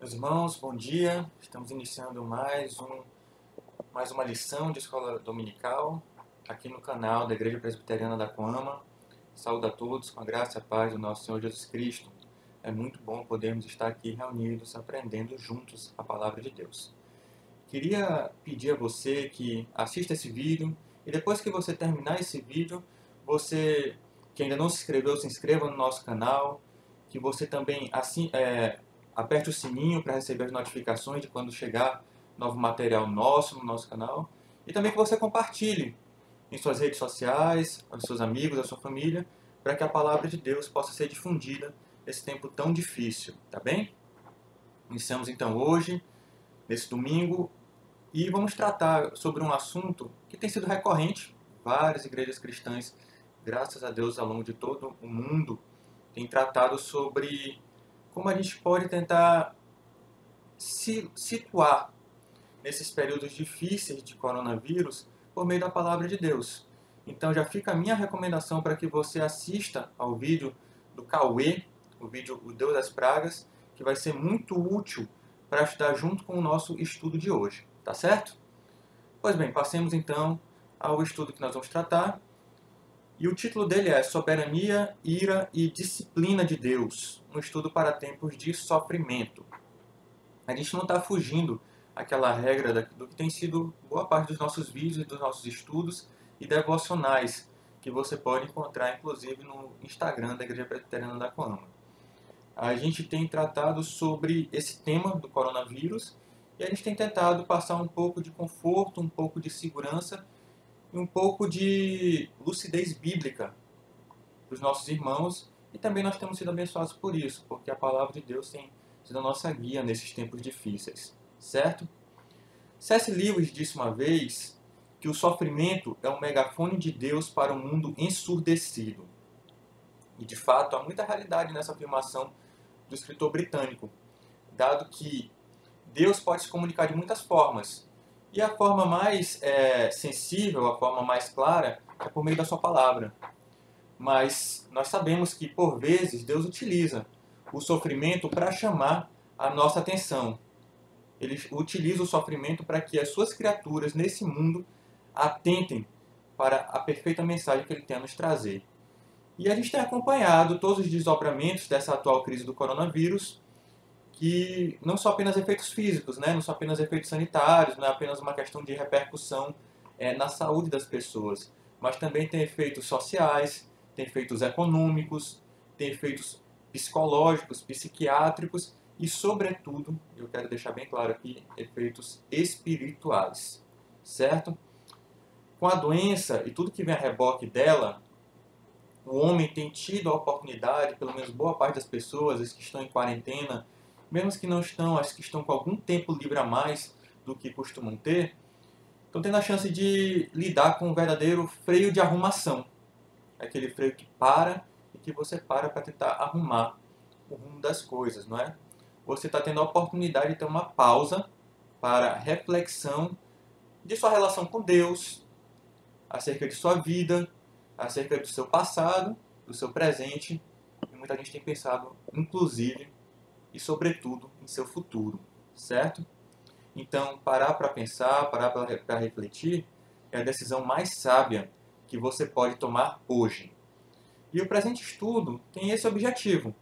Meus irmãos, bom dia. Estamos iniciando mais, um, mais uma lição de escola dominical aqui no canal da Igreja Presbiteriana da Coama. Saúde a todos com a graça e a paz do nosso Senhor Jesus Cristo. É muito bom podermos estar aqui reunidos, aprendendo juntos a palavra de Deus. Queria pedir a você que assista esse vídeo e depois que você terminar esse vídeo, você que ainda não se inscreveu, se inscreva no nosso canal, que você também assim, é, aperte o sininho para receber as notificações de quando chegar novo material nosso no nosso canal e também que você compartilhe em suas redes sociais, aos seus amigos, à sua família, para que a palavra de Deus possa ser difundida nesse tempo tão difícil, tá bem? Iniciamos então hoje, nesse domingo, e vamos tratar sobre um assunto que tem sido recorrente. Várias igrejas cristãs, graças a Deus, ao longo de todo o mundo, têm tratado sobre como a gente pode tentar se situar nesses períodos difíceis de coronavírus por meio da palavra de Deus. Então já fica a minha recomendação para que você assista ao vídeo do Cauê, o vídeo O Deus das Pragas, que vai ser muito útil para estudar junto com o nosso estudo de hoje. Tá certo? Pois bem, passemos então ao estudo que nós vamos tratar. E o título dele é Soberania, Ira e Disciplina de Deus, um estudo para tempos de sofrimento. A gente não está fugindo aquela regra do que tem sido boa parte dos nossos vídeos, dos nossos estudos e devocionais, que você pode encontrar inclusive no Instagram da Igreja Presbiteriana da Coama. A gente tem tratado sobre esse tema do coronavírus e a gente tem tentado passar um pouco de conforto, um pouco de segurança e um pouco de lucidez bíblica para os nossos irmãos. E também nós temos sido abençoados por isso, porque a palavra de Deus tem sido a nossa guia nesses tempos difíceis, certo? C.S. Lewis disse uma vez que o sofrimento é um megafone de Deus para um mundo ensurdecido. E de fato há muita realidade nessa afirmação do escritor britânico, dado que Deus pode se comunicar de muitas formas. E a forma mais é, sensível, a forma mais clara, é por meio da sua palavra. Mas nós sabemos que, por vezes, Deus utiliza o sofrimento para chamar a nossa atenção. Ele utiliza o sofrimento para que as suas criaturas nesse mundo atentem para a perfeita mensagem que ele tem a nos trazer. E a gente tem acompanhado todos os desdobramentos dessa atual crise do coronavírus que não são apenas efeitos físicos, né? não são apenas efeitos sanitários, não é apenas uma questão de repercussão é, na saúde das pessoas, mas também tem efeitos sociais, tem efeitos econômicos, tem efeitos psicológicos, psiquiátricos e, sobretudo, eu quero deixar bem claro aqui, efeitos espirituais, certo? Com a doença e tudo que vem a reboque dela, o homem tem tido a oportunidade, pelo menos boa parte das pessoas, as que estão em quarentena, mesmo as que não estão, as que estão com algum tempo livre a mais do que costumam ter, estão tendo a chance de lidar com um verdadeiro freio de arrumação. Aquele freio que para e que você para para tentar arrumar o rumo das coisas, não é? Você está tendo a oportunidade de ter uma pausa para reflexão de sua relação com Deus, acerca de sua vida, acerca do seu passado, do seu presente. E muita gente tem pensado, inclusive, e, sobretudo, em seu futuro, certo? Então, parar para pensar, parar para refletir é a decisão mais sábia que você pode tomar hoje. E o presente estudo tem esse objetivo.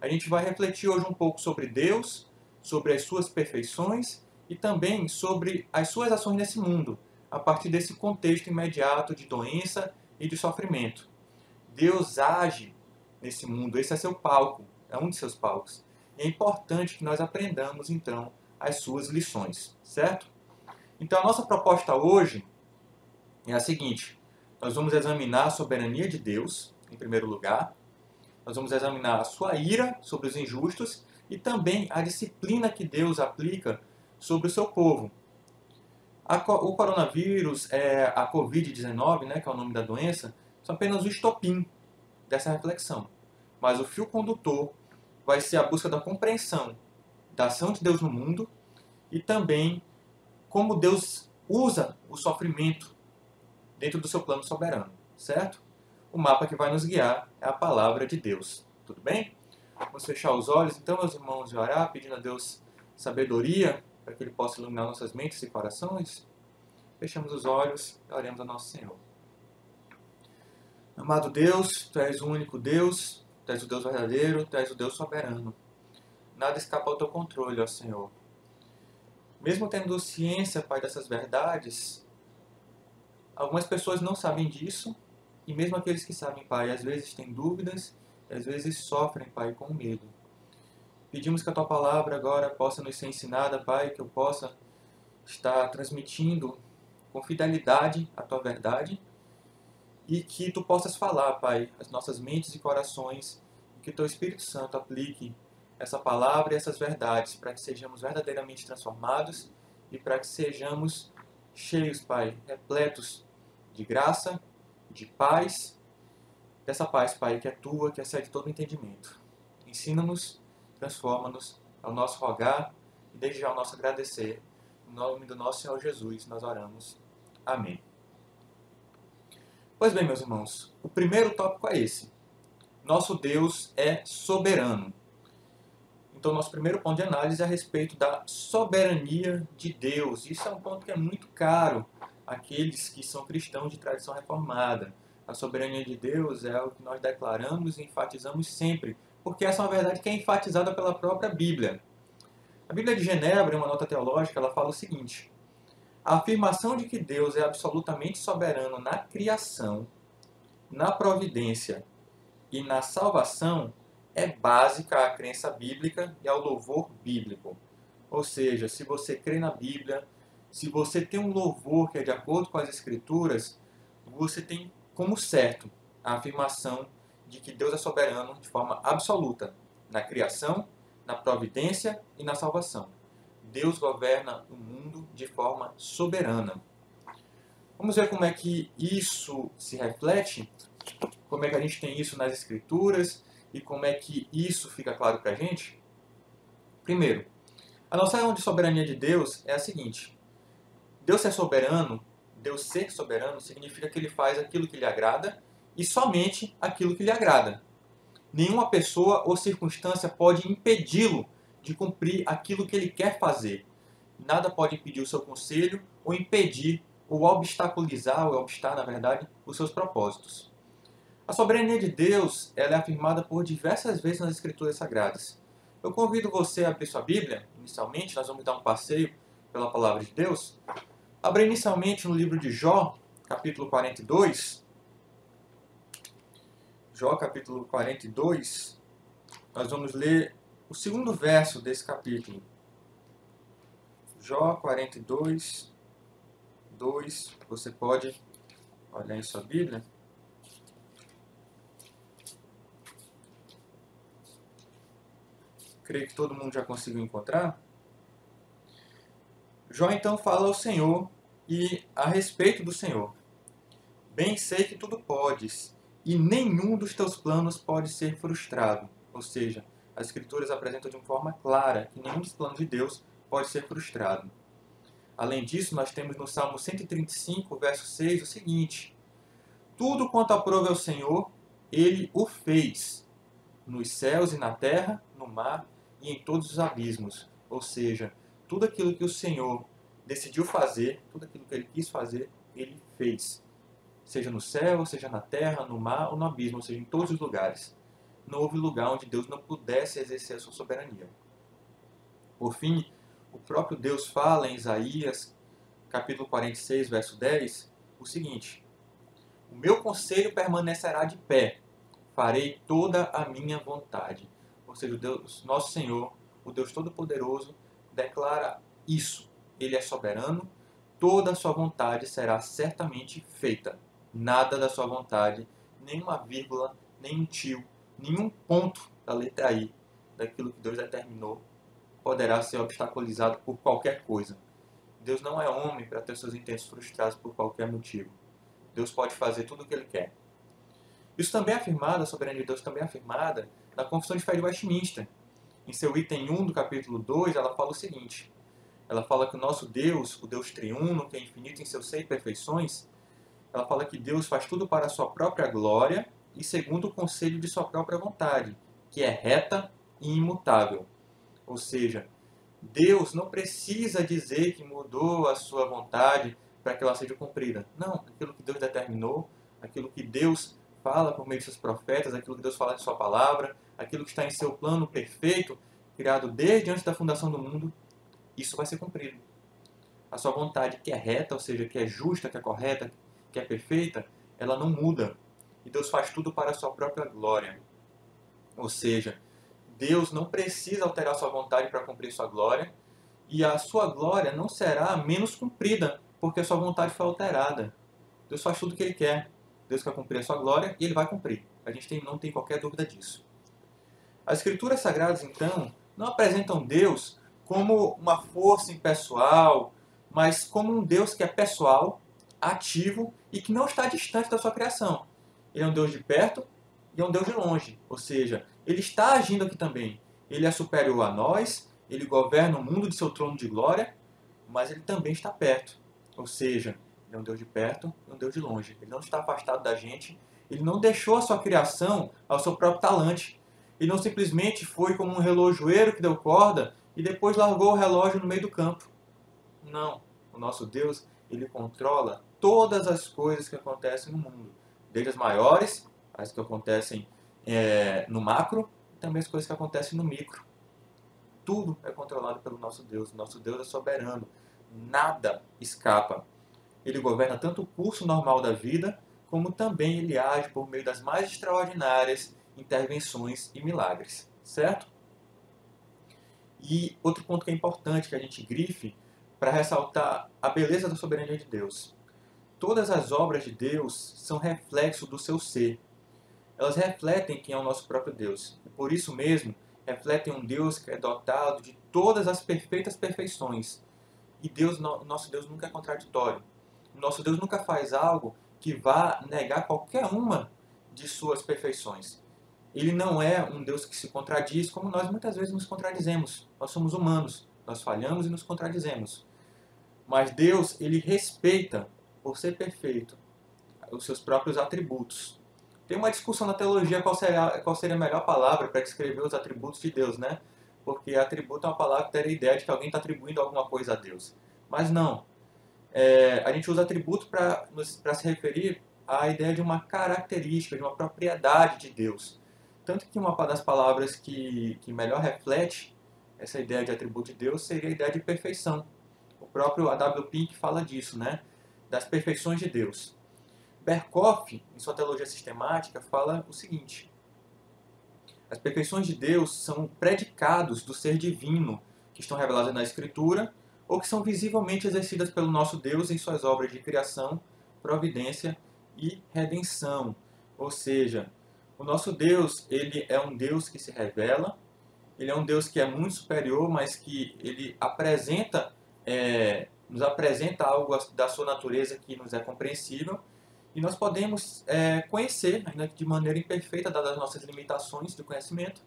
A gente vai refletir hoje um pouco sobre Deus, sobre as suas perfeições e também sobre as suas ações nesse mundo, a partir desse contexto imediato de doença e de sofrimento. Deus age nesse mundo, esse é seu palco, é um de seus palcos é importante que nós aprendamos então as suas lições, certo? Então a nossa proposta hoje é a seguinte: nós vamos examinar a soberania de Deus, em primeiro lugar, nós vamos examinar a sua ira sobre os injustos e também a disciplina que Deus aplica sobre o seu povo. o coronavírus, é, a Covid-19, né, que é o nome da doença, são apenas o estopim dessa reflexão. Mas o fio condutor vai ser a busca da compreensão da ação de Deus no mundo e também como Deus usa o sofrimento dentro do seu plano soberano, certo? O mapa que vai nos guiar é a palavra de Deus, tudo bem? Vamos fechar os olhos, então, meus irmãos, e orar, pedindo a Deus sabedoria para que Ele possa iluminar nossas mentes e corações? Fechamos os olhos e oremos ao nosso Senhor. Amado Deus, Tu és o único Deus, Tu és o Deus verdadeiro, Tu és o Deus soberano. Nada escapa ao Teu controle, ó Senhor. Mesmo tendo ciência, Pai, dessas verdades, algumas pessoas não sabem disso, e mesmo aqueles que sabem, Pai, às vezes têm dúvidas, às vezes sofrem, Pai, com medo. Pedimos que a Tua palavra agora possa nos ser ensinada, Pai, que eu possa estar transmitindo com fidelidade a Tua verdade, e que Tu possas falar, Pai, as nossas mentes e corações, e que Teu Espírito Santo aplique essa palavra e essas verdades para que sejamos verdadeiramente transformados e para que sejamos cheios, Pai, repletos de graça, de paz, dessa paz, Pai, que é tua, que excede todo entendimento. Ensina-nos, transforma-nos, ao nosso rogar e desde já ao nosso agradecer. Em nome do nosso Senhor Jesus, nós oramos. Amém. Pois bem, meus irmãos, o primeiro tópico é esse. Nosso Deus é soberano. Então, nosso primeiro ponto de análise é a respeito da soberania de Deus. Isso é um ponto que é muito caro àqueles que são cristãos de tradição reformada. A soberania de Deus é o que nós declaramos e enfatizamos sempre, porque essa é uma verdade que é enfatizada pela própria Bíblia. A Bíblia de Genebra, em uma nota teológica, ela fala o seguinte: a afirmação de que Deus é absolutamente soberano na criação, na providência e na salvação é básica à crença bíblica e ao louvor bíblico. Ou seja, se você crê na Bíblia, se você tem um louvor que é de acordo com as Escrituras, você tem como certo a afirmação de que Deus é soberano de forma absoluta na criação, na providência e na salvação. Deus governa o mundo de forma soberana. Vamos ver como é que isso se reflete, como é que a gente tem isso nas Escrituras e como é que isso fica claro para a gente. Primeiro, a noção de soberania de Deus é a seguinte: Deus ser soberano, Deus ser soberano significa que ele faz aquilo que lhe agrada e somente aquilo que lhe agrada. Nenhuma pessoa ou circunstância pode impedi-lo de cumprir aquilo que ele quer fazer. Nada pode impedir o seu conselho ou impedir ou obstaculizar, ou obstar, na verdade, os seus propósitos. A soberania de Deus ela é afirmada por diversas vezes nas Escrituras Sagradas. Eu convido você a abrir sua Bíblia, inicialmente, nós vamos dar um passeio pela palavra de Deus. Abra inicialmente no livro de Jó, capítulo 42. Jó, capítulo 42. Nós vamos ler o segundo verso desse capítulo. Jó 42, 2. Você pode olhar em sua Bíblia. Creio que todo mundo já conseguiu encontrar. Jó então fala ao Senhor e a respeito do Senhor. Bem sei que tudo podes, e nenhum dos teus planos pode ser frustrado. Ou seja, as Escrituras apresentam de uma forma clara que nenhum dos planos de Deus pode ser frustrado. Além disso, nós temos no Salmo 135, verso 6, o seguinte: Tudo quanto aprove ao Senhor, ele o fez, nos céus e na terra, no mar e em todos os abismos. Ou seja, tudo aquilo que o Senhor decidiu fazer, tudo aquilo que ele quis fazer, ele fez. Seja no céu, seja na terra, no mar ou no abismo, ou seja, em todos os lugares não houve lugar onde Deus não pudesse exercer a sua soberania. Por fim, o próprio Deus fala em Isaías, capítulo 46, verso 10, o seguinte: O meu conselho permanecerá de pé, farei toda a minha vontade. Ou seja, o Deus, nosso Senhor, o Deus Todo-Poderoso, declara isso. Ele é soberano, toda a sua vontade será certamente feita. Nada da sua vontade, nem uma vírgula, nem um tio, nenhum ponto da letra I daquilo que Deus determinou poderá ser obstaculizado por qualquer coisa. Deus não é homem para ter seus intentos frustrados por qualquer motivo. Deus pode fazer tudo o que ele quer. Isso também é afirmado, a soberania de Deus também é afirmada na Confissão de Fé de Westminster. Em seu item 1 do capítulo 2, ela fala o seguinte: ela fala que o nosso Deus, o Deus triuno, que é infinito em seus seis perfeições, ela fala que Deus faz tudo para a sua própria glória e segundo o conselho de sua própria vontade, que é reta e imutável. Ou seja, Deus não precisa dizer que mudou a sua vontade para que ela seja cumprida. Não, aquilo que Deus determinou, aquilo que Deus fala por meio de seus profetas, aquilo que Deus fala de sua palavra, aquilo que está em seu plano perfeito, criado desde antes da fundação do mundo, isso vai ser cumprido. A sua vontade que é reta, ou seja, que é justa, que é correta, que é perfeita, ela não muda. E Deus faz tudo para a sua própria glória. Ou seja, Deus não precisa alterar sua vontade para cumprir sua glória, e a sua glória não será menos cumprida porque a sua vontade foi alterada. Deus faz tudo o que ele quer. Deus quer cumprir a sua glória e ele vai cumprir. A gente tem, não tem qualquer dúvida disso. As escrituras sagradas, então, não apresentam Deus como uma força impessoal, mas como um Deus que é pessoal, ativo e que não está distante da sua criação. Ele é um Deus de perto e é um Deus de longe. Ou seja, ele está agindo aqui também. Ele é superior a nós, ele governa o mundo de seu trono de glória, mas ele também está perto. Ou seja, ele é um Deus de perto e um Deus de longe. Ele não está afastado da gente, ele não deixou a sua criação ao seu próprio talante. Ele não simplesmente foi como um relojoeiro que deu corda e depois largou o relógio no meio do campo. Não. O nosso Deus, ele controla todas as coisas que acontecem no mundo, desde as maiores, as que acontecem é, no macro, e também as coisas que acontecem no micro. Tudo é controlado pelo nosso Deus. O nosso Deus é soberano. Nada escapa. Ele governa tanto o curso normal da vida, como também ele age por meio das mais extraordinárias intervenções e milagres. Certo? E outro ponto que é importante que a gente grife para ressaltar a beleza da soberania de Deus. Todas as obras de Deus são reflexo do seu ser. Elas refletem quem é o nosso próprio Deus. E por isso mesmo, refletem um Deus que é dotado de todas as perfeitas perfeições. E Deus, nosso Deus nunca é contraditório. Nosso Deus nunca faz algo que vá negar qualquer uma de suas perfeições. Ele não é um Deus que se contradiz, como nós muitas vezes nos contradizemos. Nós somos humanos, nós falhamos e nos contradizemos. Mas Deus, ele respeita, por ser perfeito, os seus próprios atributos. Tem uma discussão na teologia qual seria, qual seria a melhor palavra para descrever os atributos de Deus, né? Porque atributo é uma palavra que teria a ideia de que alguém está atribuindo alguma coisa a Deus. Mas não. É, a gente usa atributo para se referir à ideia de uma característica, de uma propriedade de Deus. Tanto que uma das palavras que, que melhor reflete essa ideia de atributo de Deus seria a ideia de perfeição. O próprio A.W. Pink fala disso, né? Das perfeições de Deus. Berkoff, em sua teologia sistemática, fala o seguinte: As perfeições de Deus são predicados do ser divino que estão revelados na Escritura ou que são visivelmente exercidas pelo nosso Deus em suas obras de criação, providência e redenção. Ou seja, o nosso Deus, ele é um Deus que se revela, ele é um Deus que é muito superior, mas que ele apresenta, é, nos apresenta algo da sua natureza que nos é compreensível, e nós podemos é, conhecer, ainda de maneira imperfeita, dadas as nossas limitações de conhecimento,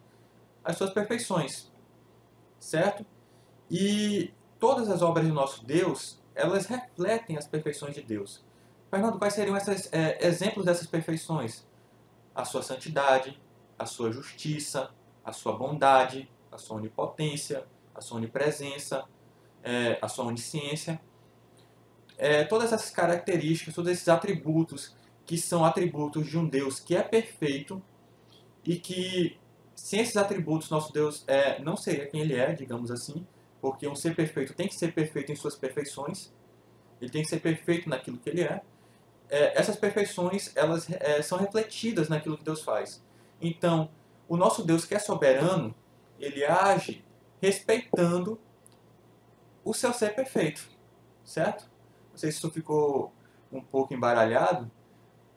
as suas perfeições, certo? E todas as obras do nosso Deus, elas refletem as perfeições de Deus. Fernando, quais seriam esses é, exemplos dessas perfeições? a sua santidade, a sua justiça, a sua bondade, a sua onipotência, a sua onipresença, é, a sua onisciência. É, todas essas características, todos esses atributos que são atributos de um Deus que é perfeito e que sem esses atributos nosso Deus é, não seria quem ele é, digamos assim, porque um ser perfeito tem que ser perfeito em suas perfeições, ele tem que ser perfeito naquilo que ele é, é, essas perfeições elas é, são refletidas naquilo que Deus faz. Então, o nosso Deus que é soberano, ele age respeitando o seu ser perfeito, certo? Não sei se isso ficou um pouco embaralhado,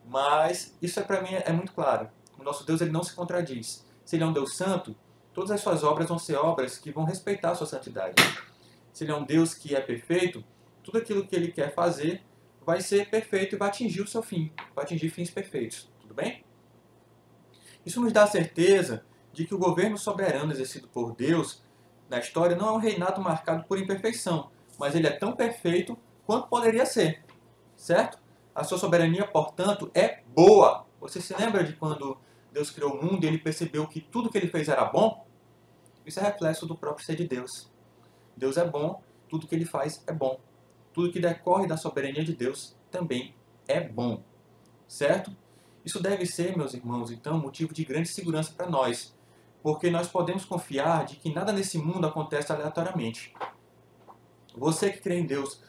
mas isso é para mim é muito claro. O nosso Deus ele não se contradiz. Se ele é um Deus santo, todas as suas obras vão ser obras que vão respeitar a sua santidade. Se ele é um Deus que é perfeito, tudo aquilo que ele quer fazer vai ser perfeito e vai atingir o seu fim, vai atingir fins perfeitos. Tudo bem? Isso nos dá a certeza de que o governo soberano exercido por Deus na história não é um reinado marcado por imperfeição, mas ele é tão perfeito quanto poderia ser. Certo? A sua soberania, portanto, é boa. Você se lembra de quando Deus criou o mundo e ele percebeu que tudo que ele fez era bom? Isso é reflexo do próprio ser de Deus. Deus é bom, tudo que ele faz é bom. Tudo que decorre da soberania de Deus também é bom. Certo? Isso deve ser, meus irmãos, então, motivo de grande segurança para nós, porque nós podemos confiar de que nada nesse mundo acontece aleatoriamente. Você que crê em Deus,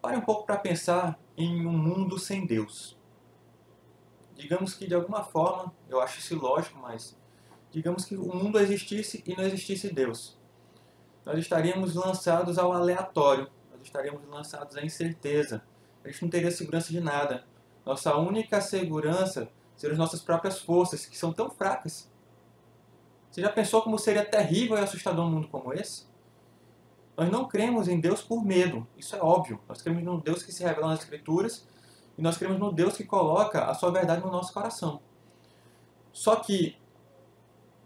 pare um pouco para pensar em um mundo sem Deus. Digamos que de alguma forma, eu acho isso lógico, mas digamos que o mundo existisse e não existisse Deus. Nós estaríamos lançados ao aleatório, nós estaríamos lançados à incerteza. A gente não teria segurança de nada. Nossa única segurança seriam as nossas próprias forças, que são tão fracas. Você já pensou como seria terrível e assustador um mundo como esse? Nós não cremos em Deus por medo, isso é óbvio. Nós cremos no Deus que se revela nas Escrituras e nós cremos no Deus que coloca a sua verdade no nosso coração. Só que,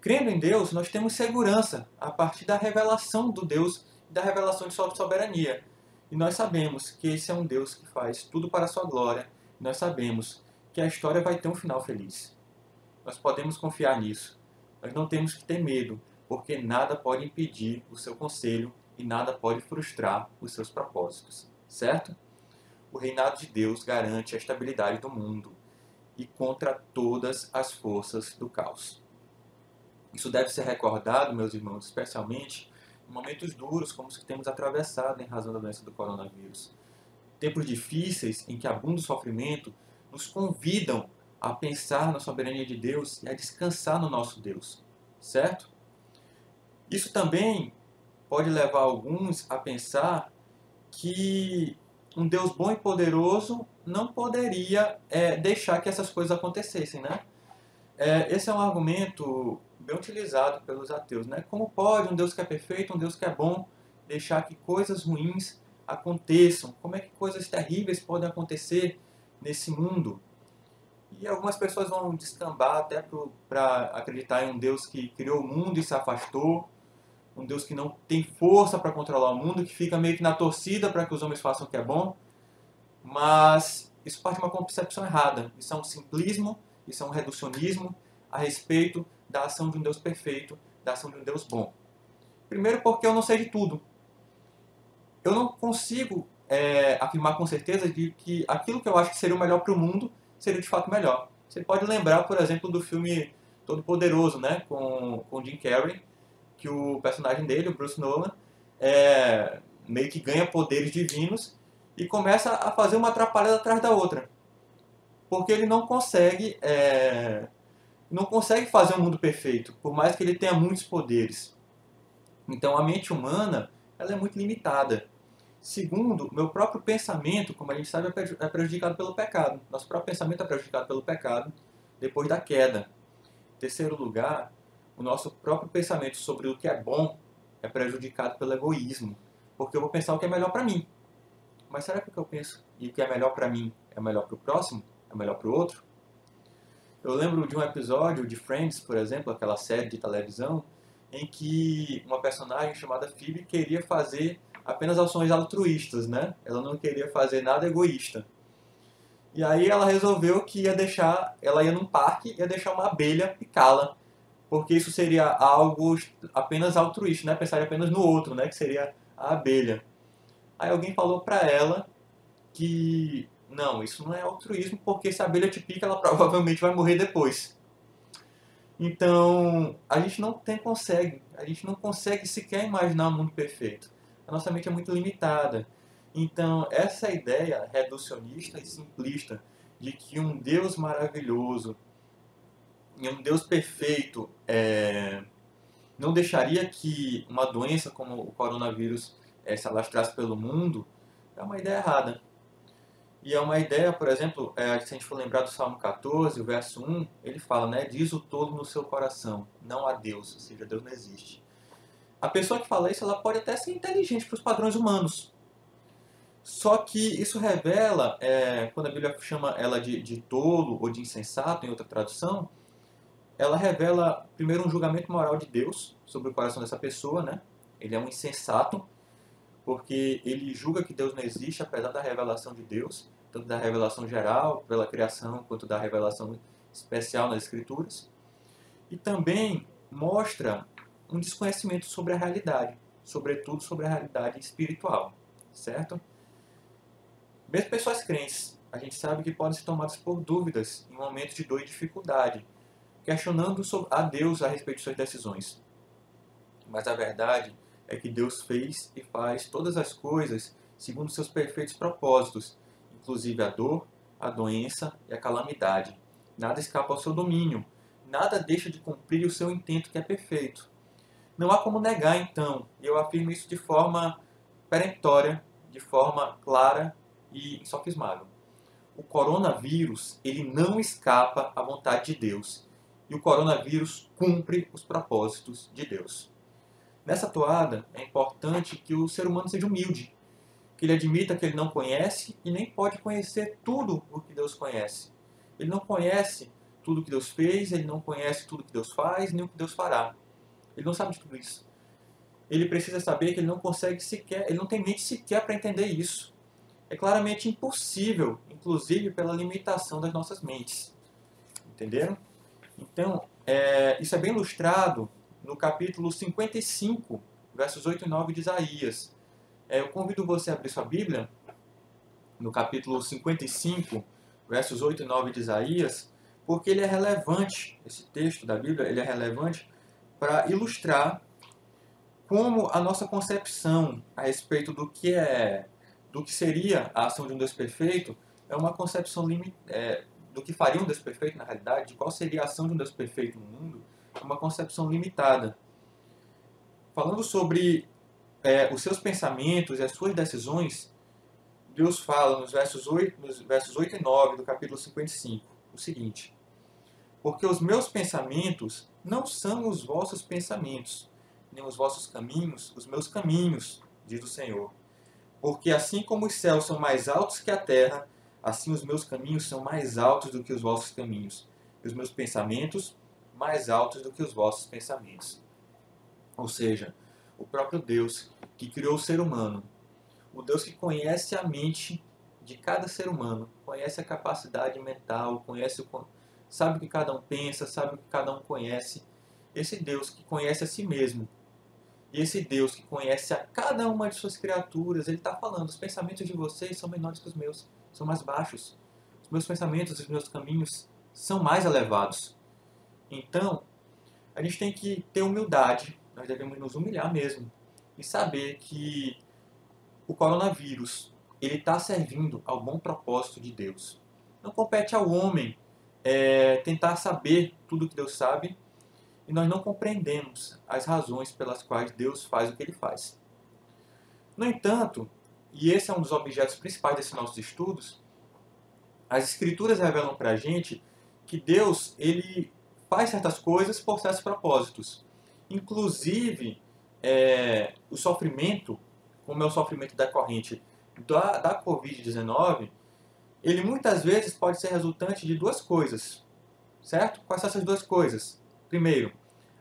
crendo em Deus, nós temos segurança a partir da revelação do Deus e da revelação de sua soberania. E nós sabemos que esse é um Deus que faz tudo para a sua glória nós sabemos que a história vai ter um final feliz. Nós podemos confiar nisso. Nós não temos que ter medo, porque nada pode impedir o seu conselho e nada pode frustrar os seus propósitos, certo? O reinado de Deus garante a estabilidade do mundo e contra todas as forças do caos. Isso deve ser recordado, meus irmãos, especialmente em momentos duros como os que temos atravessado em razão da doença do coronavírus tempos difíceis em que abunda o sofrimento, nos convidam a pensar na soberania de Deus e a descansar no nosso Deus, certo? Isso também pode levar alguns a pensar que um Deus bom e poderoso não poderia é, deixar que essas coisas acontecessem, né? É, esse é um argumento bem utilizado pelos ateus, né? Como pode um Deus que é perfeito, um Deus que é bom, deixar que coisas ruins aconteçam, como é que coisas terríveis podem acontecer nesse mundo. E algumas pessoas vão descambar até para acreditar em um Deus que criou o mundo e se afastou, um Deus que não tem força para controlar o mundo, que fica meio que na torcida para que os homens façam o que é bom. Mas isso parte de uma concepção errada. Isso é um simplismo, isso é um reducionismo a respeito da ação de um Deus perfeito, da ação de um Deus bom. Primeiro porque eu não sei de tudo eu não consigo é, afirmar com certeza de que aquilo que eu acho que seria o melhor para o mundo seria de fato melhor. Você pode lembrar, por exemplo, do filme Todo Poderoso, né, com, com Jim Carrey, que o personagem dele, o Bruce Nolan, é, meio que ganha poderes divinos e começa a fazer uma atrapalhada atrás da outra. Porque ele não consegue, é, não consegue fazer um mundo perfeito, por mais que ele tenha muitos poderes. Então a mente humana ela é muito limitada. Segundo, meu próprio pensamento, como a gente sabe, é, é prejudicado pelo pecado. Nosso próprio pensamento é prejudicado pelo pecado depois da queda. Terceiro lugar, o nosso próprio pensamento sobre o que é bom é prejudicado pelo egoísmo. Porque eu vou pensar o que é melhor para mim. Mas será que o que eu penso e o que é melhor para mim é melhor para o próximo? É melhor para o outro? Eu lembro de um episódio de Friends, por exemplo, aquela série de televisão, em que uma personagem chamada Phoebe queria fazer apenas ações altruístas, né? Ela não queria fazer nada egoísta. E aí ela resolveu que ia deixar, ela ia num parque e ia deixar uma abelha picá-la, porque isso seria algo apenas altruísta, né? Pensar apenas no outro, né? Que seria a abelha. Aí alguém falou para ela que não, isso não é altruísmo, porque se a abelha te pica, ela provavelmente vai morrer depois. Então, a gente não tem, consegue, a gente não consegue sequer imaginar um mundo perfeito. A nossa mente é muito limitada. Então, essa ideia reducionista e simplista de que um Deus maravilhoso e um Deus perfeito é, não deixaria que uma doença como o coronavírus é, se alastrasse pelo mundo é uma ideia errada. E é uma ideia, por exemplo, é, se a gente for lembrar do Salmo 14, o verso 1, ele fala, né? Diz o tolo no seu coração, não há Deus, ou seja, Deus não existe. A pessoa que fala isso, ela pode até ser inteligente para os padrões humanos. Só que isso revela, é, quando a Bíblia chama ela de, de tolo ou de insensato, em outra tradução, ela revela, primeiro, um julgamento moral de Deus sobre o coração dessa pessoa, né? Ele é um insensato, porque ele julga que Deus não existe, apesar da revelação de Deus, tanto da revelação geral, pela criação, quanto da revelação especial nas Escrituras. E também mostra um desconhecimento sobre a realidade, sobretudo sobre a realidade espiritual, certo? Mesmo pessoas crentes, a gente sabe que podem ser tomadas por dúvidas em momentos de dor e dificuldade, questionando a Deus a respeito de suas decisões. Mas a verdade é que Deus fez e faz todas as coisas segundo seus perfeitos propósitos, inclusive a dor, a doença e a calamidade. Nada escapa ao seu domínio, nada deixa de cumprir o seu intento que é perfeito. Não há como negar, então, e eu afirmo isso de forma perentória, de forma clara e insofismável. O coronavírus, ele não escapa à vontade de Deus. E o coronavírus cumpre os propósitos de Deus. Nessa toada, é importante que o ser humano seja humilde, que ele admita que ele não conhece e nem pode conhecer tudo o que Deus conhece. Ele não conhece tudo o que Deus fez, ele não conhece tudo o que Deus faz, nem o que Deus fará. Ele não sabe de tudo isso. Ele precisa saber que ele não consegue sequer, ele não tem mente sequer para entender isso é claramente impossível, inclusive pela limitação das nossas mentes. Entenderam? Então, é, isso é bem ilustrado no capítulo 55, versos 8 e 9 de Isaías. É, eu convido você a abrir sua Bíblia, no capítulo 55, versos 8 e 9 de Isaías, porque ele é relevante, esse texto da Bíblia, ele é relevante para ilustrar como a nossa concepção a respeito do que é do que seria a ação de um Deus perfeito é uma concepção é, do que faria um Deus perfeito na realidade, de qual seria a ação de um Deus perfeito no mundo, é uma concepção limitada. Falando sobre é, os seus pensamentos e as suas decisões, Deus fala nos versos, 8, nos versos 8 e 9 do capítulo 55 o seguinte: Porque os meus pensamentos não são os vossos pensamentos, nem os vossos caminhos, os meus caminhos, diz o Senhor. Porque assim como os céus são mais altos que a terra, assim os meus caminhos são mais altos do que os vossos caminhos, e os meus pensamentos mais altos do que os vossos pensamentos. Ou seja, o próprio Deus que criou o ser humano, o Deus que conhece a mente de cada ser humano, conhece a capacidade mental, conhece o, sabe o que cada um pensa, sabe o que cada um conhece. Esse Deus que conhece a si mesmo, e esse Deus que conhece a cada uma de suas criaturas, ele está falando: os pensamentos de vocês são menores que os meus, são mais baixos. Os meus pensamentos, os meus caminhos são mais elevados. Então, a gente tem que ter humildade, nós devemos nos humilhar mesmo e saber que o coronavírus ele está servindo ao bom propósito de Deus. Não compete ao homem é, tentar saber tudo que Deus sabe e nós não compreendemos as razões pelas quais Deus faz o que ele faz. No entanto, e esse é um dos objetos principais desses nossos estudos, as escrituras revelam para a gente que Deus ele faz certas coisas por certos propósitos. Inclusive, é, o sofrimento, como é o sofrimento decorrente da, da Covid-19, ele muitas vezes pode ser resultante de duas coisas. Certo? Quais são essas duas coisas? Primeiro,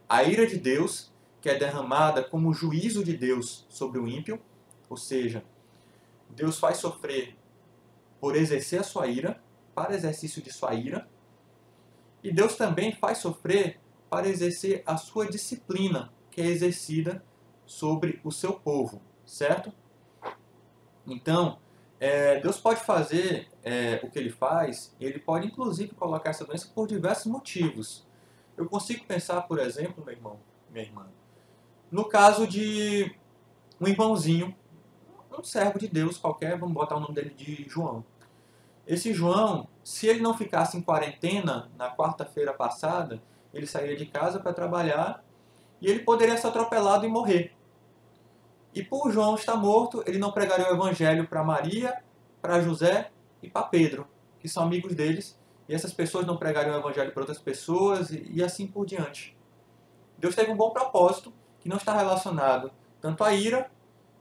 a ira de Deus, que é derramada como juízo de Deus sobre o ímpio, ou seja, Deus faz sofrer por exercer a sua ira, para exercício de sua ira, e Deus também faz sofrer para exercer a sua disciplina, que é exercida sobre o seu povo, certo? Então, é, Deus pode fazer é, o que ele faz, ele pode inclusive colocar essa doença por diversos motivos. Eu consigo pensar, por exemplo, meu irmão, minha irmã, no caso de um irmãozinho, um servo de Deus qualquer, vamos botar o nome dele de João. Esse João, se ele não ficasse em quarentena na quarta-feira passada, ele sairia de casa para trabalhar e ele poderia ser atropelado e morrer. E por João estar morto, ele não pregaria o evangelho para Maria, para José e para Pedro, que são amigos deles, e essas pessoas não pregariam o evangelho para outras pessoas e, e assim por diante. Deus teve um bom propósito que não está relacionado tanto à ira,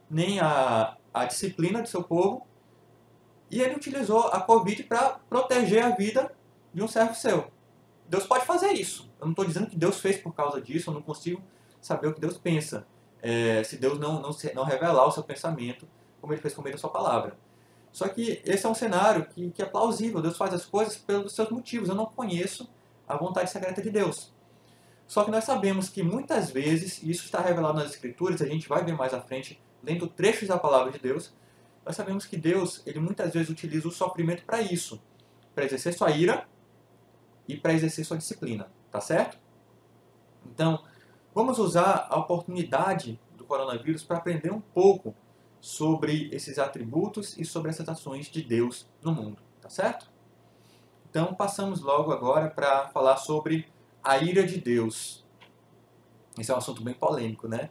nem à, à disciplina de seu povo, e ele utilizou a Covid para proteger a vida de um servo seu. Deus pode fazer isso. Eu não estou dizendo que Deus fez por causa disso, eu não consigo saber o que Deus pensa. É, se Deus não, não, não revelar o seu pensamento, como ele fez com meio da sua palavra. Só que esse é um cenário que, que é plausível. Deus faz as coisas pelos seus motivos. Eu não conheço a vontade secreta de Deus. Só que nós sabemos que muitas vezes, e isso está revelado nas Escrituras, a gente vai ver mais à frente, lendo trechos da palavra de Deus, nós sabemos que Deus, ele muitas vezes utiliza o sofrimento para isso, para exercer sua ira e para exercer sua disciplina, tá certo? Então, vamos usar a oportunidade do coronavírus para aprender um pouco sobre esses atributos e sobre essas ações de Deus no mundo, tá certo? Então, passamos logo agora para falar sobre a ira de Deus. Esse é um assunto bem polêmico, né?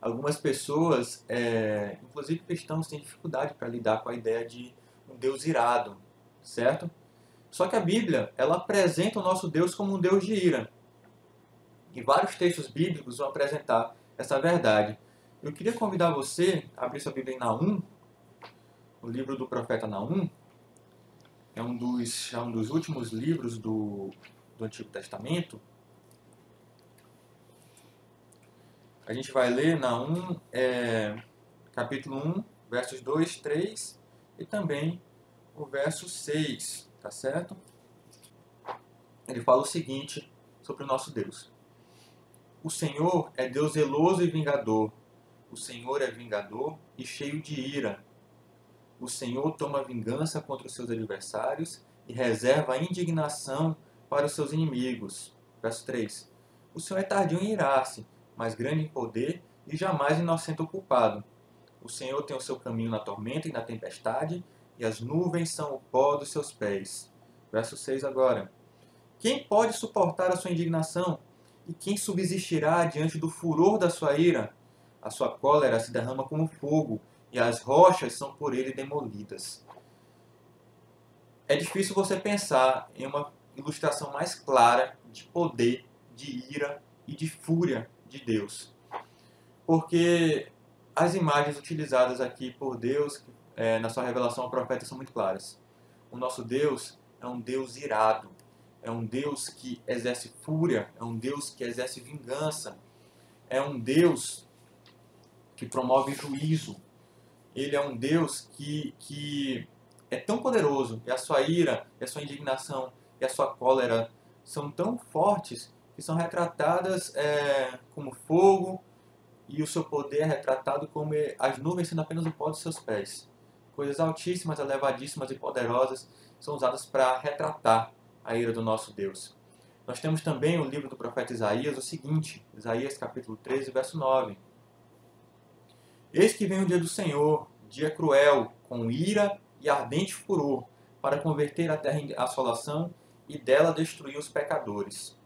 Algumas pessoas, é, inclusive cristãos, têm dificuldade para lidar com a ideia de um Deus irado, certo? Só que a Bíblia, ela apresenta o nosso Deus como um Deus de ira. E vários textos bíblicos vão apresentar essa verdade. Eu queria convidar você a abrir sua Bíblia em Naum, o livro do profeta Naum. É um dos, é um dos últimos livros do, do Antigo Testamento. A gente vai ler Naum, é, capítulo 1, versos 2, 3 e também o verso 6, tá certo? Ele fala o seguinte sobre o nosso Deus. O Senhor é Deus zeloso e vingador. O Senhor é vingador e cheio de ira. O Senhor toma vingança contra os seus adversários e reserva a indignação para os seus inimigos. Verso 3. O Senhor é tardio em irar-se, mas grande em poder e jamais inocente ou culpado. O Senhor tem o seu caminho na tormenta e na tempestade, e as nuvens são o pó dos seus pés. Verso 6 agora. Quem pode suportar a sua indignação? E quem subsistirá diante do furor da sua ira? A sua cólera se derrama como fogo, e as rochas são por ele demolidas. É difícil você pensar em uma ilustração mais clara de poder, de ira e de fúria de Deus. Porque as imagens utilizadas aqui por Deus é, na sua revelação ao profeta são muito claras. O nosso Deus é um Deus irado, é um Deus que exerce fúria, é um Deus que exerce vingança, é um Deus que promove juízo. Ele é um Deus que, que é tão poderoso, e a sua ira, e a sua indignação, e a sua cólera são tão fortes que são retratadas é, como fogo, e o seu poder é retratado como as nuvens sendo apenas o pó dos seus pés. Coisas altíssimas, elevadíssimas e poderosas são usadas para retratar a ira do nosso Deus. Nós temos também o livro do profeta Isaías, o seguinte, Isaías capítulo 13, verso 9. Eis que vem o dia do Senhor, dia cruel, com ira e ardente furor, para converter a terra em assolação e dela destruir os pecadores.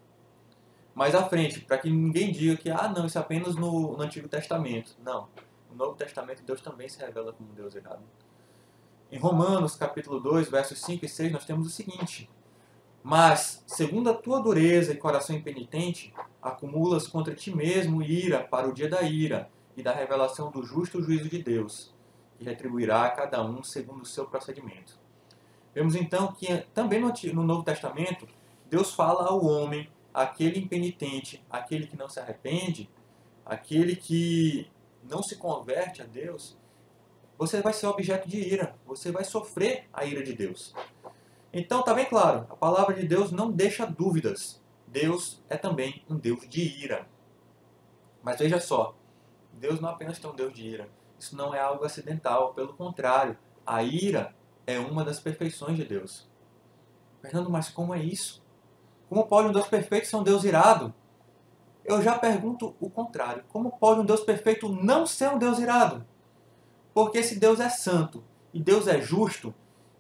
Mais à frente, para que ninguém diga que, ah, não, isso é apenas no, no Antigo Testamento. Não. No Novo Testamento, Deus também se revela como Deus irado. Em Romanos, capítulo 2, versos 5 e 6, nós temos o seguinte: Mas, segundo a tua dureza e coração impenitente, acumulas contra ti mesmo ira para o dia da ira e da revelação do justo juízo de Deus, que retribuirá a cada um segundo o seu procedimento. Vemos então que também no Novo Testamento, Deus fala ao homem, aquele impenitente, aquele que não se arrepende, aquele que não se converte a Deus, você vai ser objeto de ira, você vai sofrer a ira de Deus. Então está bem claro, a palavra de Deus não deixa dúvidas. Deus é também um Deus de ira. Mas veja só, Deus não apenas tem um Deus de ira. Isso não é algo acidental, pelo contrário, a ira é uma das perfeições de Deus. Fernando, mas como é isso? Como pode um Deus perfeito ser um Deus irado? Eu já pergunto o contrário. Como pode um Deus perfeito não ser um Deus irado? Porque se Deus é santo e Deus é justo,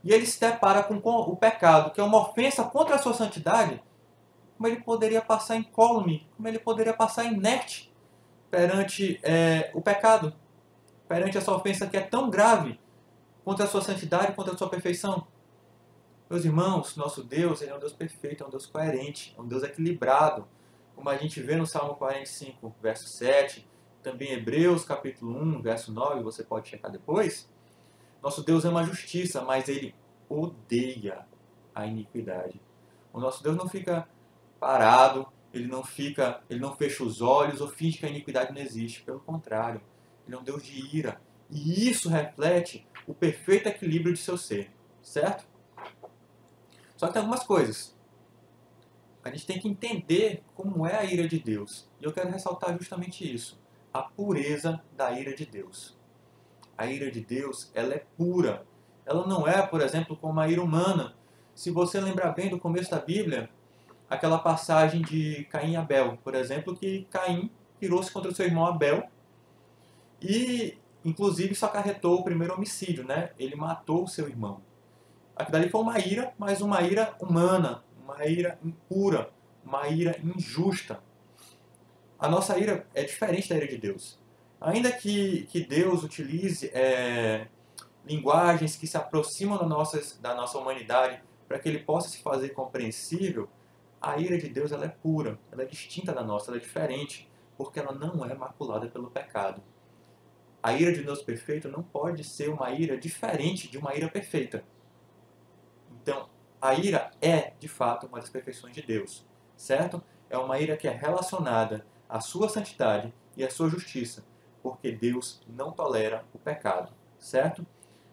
e ele se depara com o pecado, que é uma ofensa contra a sua santidade, como ele poderia passar incólume, como ele poderia passar inerte perante é, o pecado, perante essa ofensa que é tão grave contra a sua santidade, contra a sua perfeição. Meus irmãos, nosso Deus ele é um Deus perfeito, é um Deus coerente, é um Deus equilibrado, como a gente vê no Salmo 45, verso 7, também Hebreus capítulo 1, verso 9, você pode checar depois. Nosso Deus ama a justiça, mas ele odeia a iniquidade. O nosso Deus não fica parado, ele não fica, ele não fecha os olhos ou finge que a iniquidade não existe. Pelo contrário, ele é um Deus de ira. E isso reflete o perfeito equilíbrio de seu ser, certo? Só que tem algumas coisas. a gente tem que entender como é a ira de Deus. E eu quero ressaltar justamente isso: a pureza da ira de Deus. A ira de Deus, ela é pura. Ela não é, por exemplo, como a ira humana. Se você lembrar bem do começo da Bíblia, aquela passagem de Caim e Abel, por exemplo, que Caim virou-se contra o seu irmão Abel e, inclusive, isso acarretou o primeiro homicídio, né? Ele matou o seu irmão. Aquilo dali foi uma ira, mas uma ira humana, uma ira impura, uma ira injusta. A nossa ira é diferente da ira de Deus. Ainda que, que Deus utilize é, linguagens que se aproximam da nossa, da nossa humanidade para que ele possa se fazer compreensível, a ira de Deus ela é pura, ela é distinta da nossa, ela é diferente, porque ela não é maculada pelo pecado. A ira de Deus perfeito não pode ser uma ira diferente de uma ira perfeita. Então, a ira é, de fato, uma das perfeições de Deus, certo? É uma ira que é relacionada à sua santidade e à sua justiça, porque Deus não tolera o pecado, certo?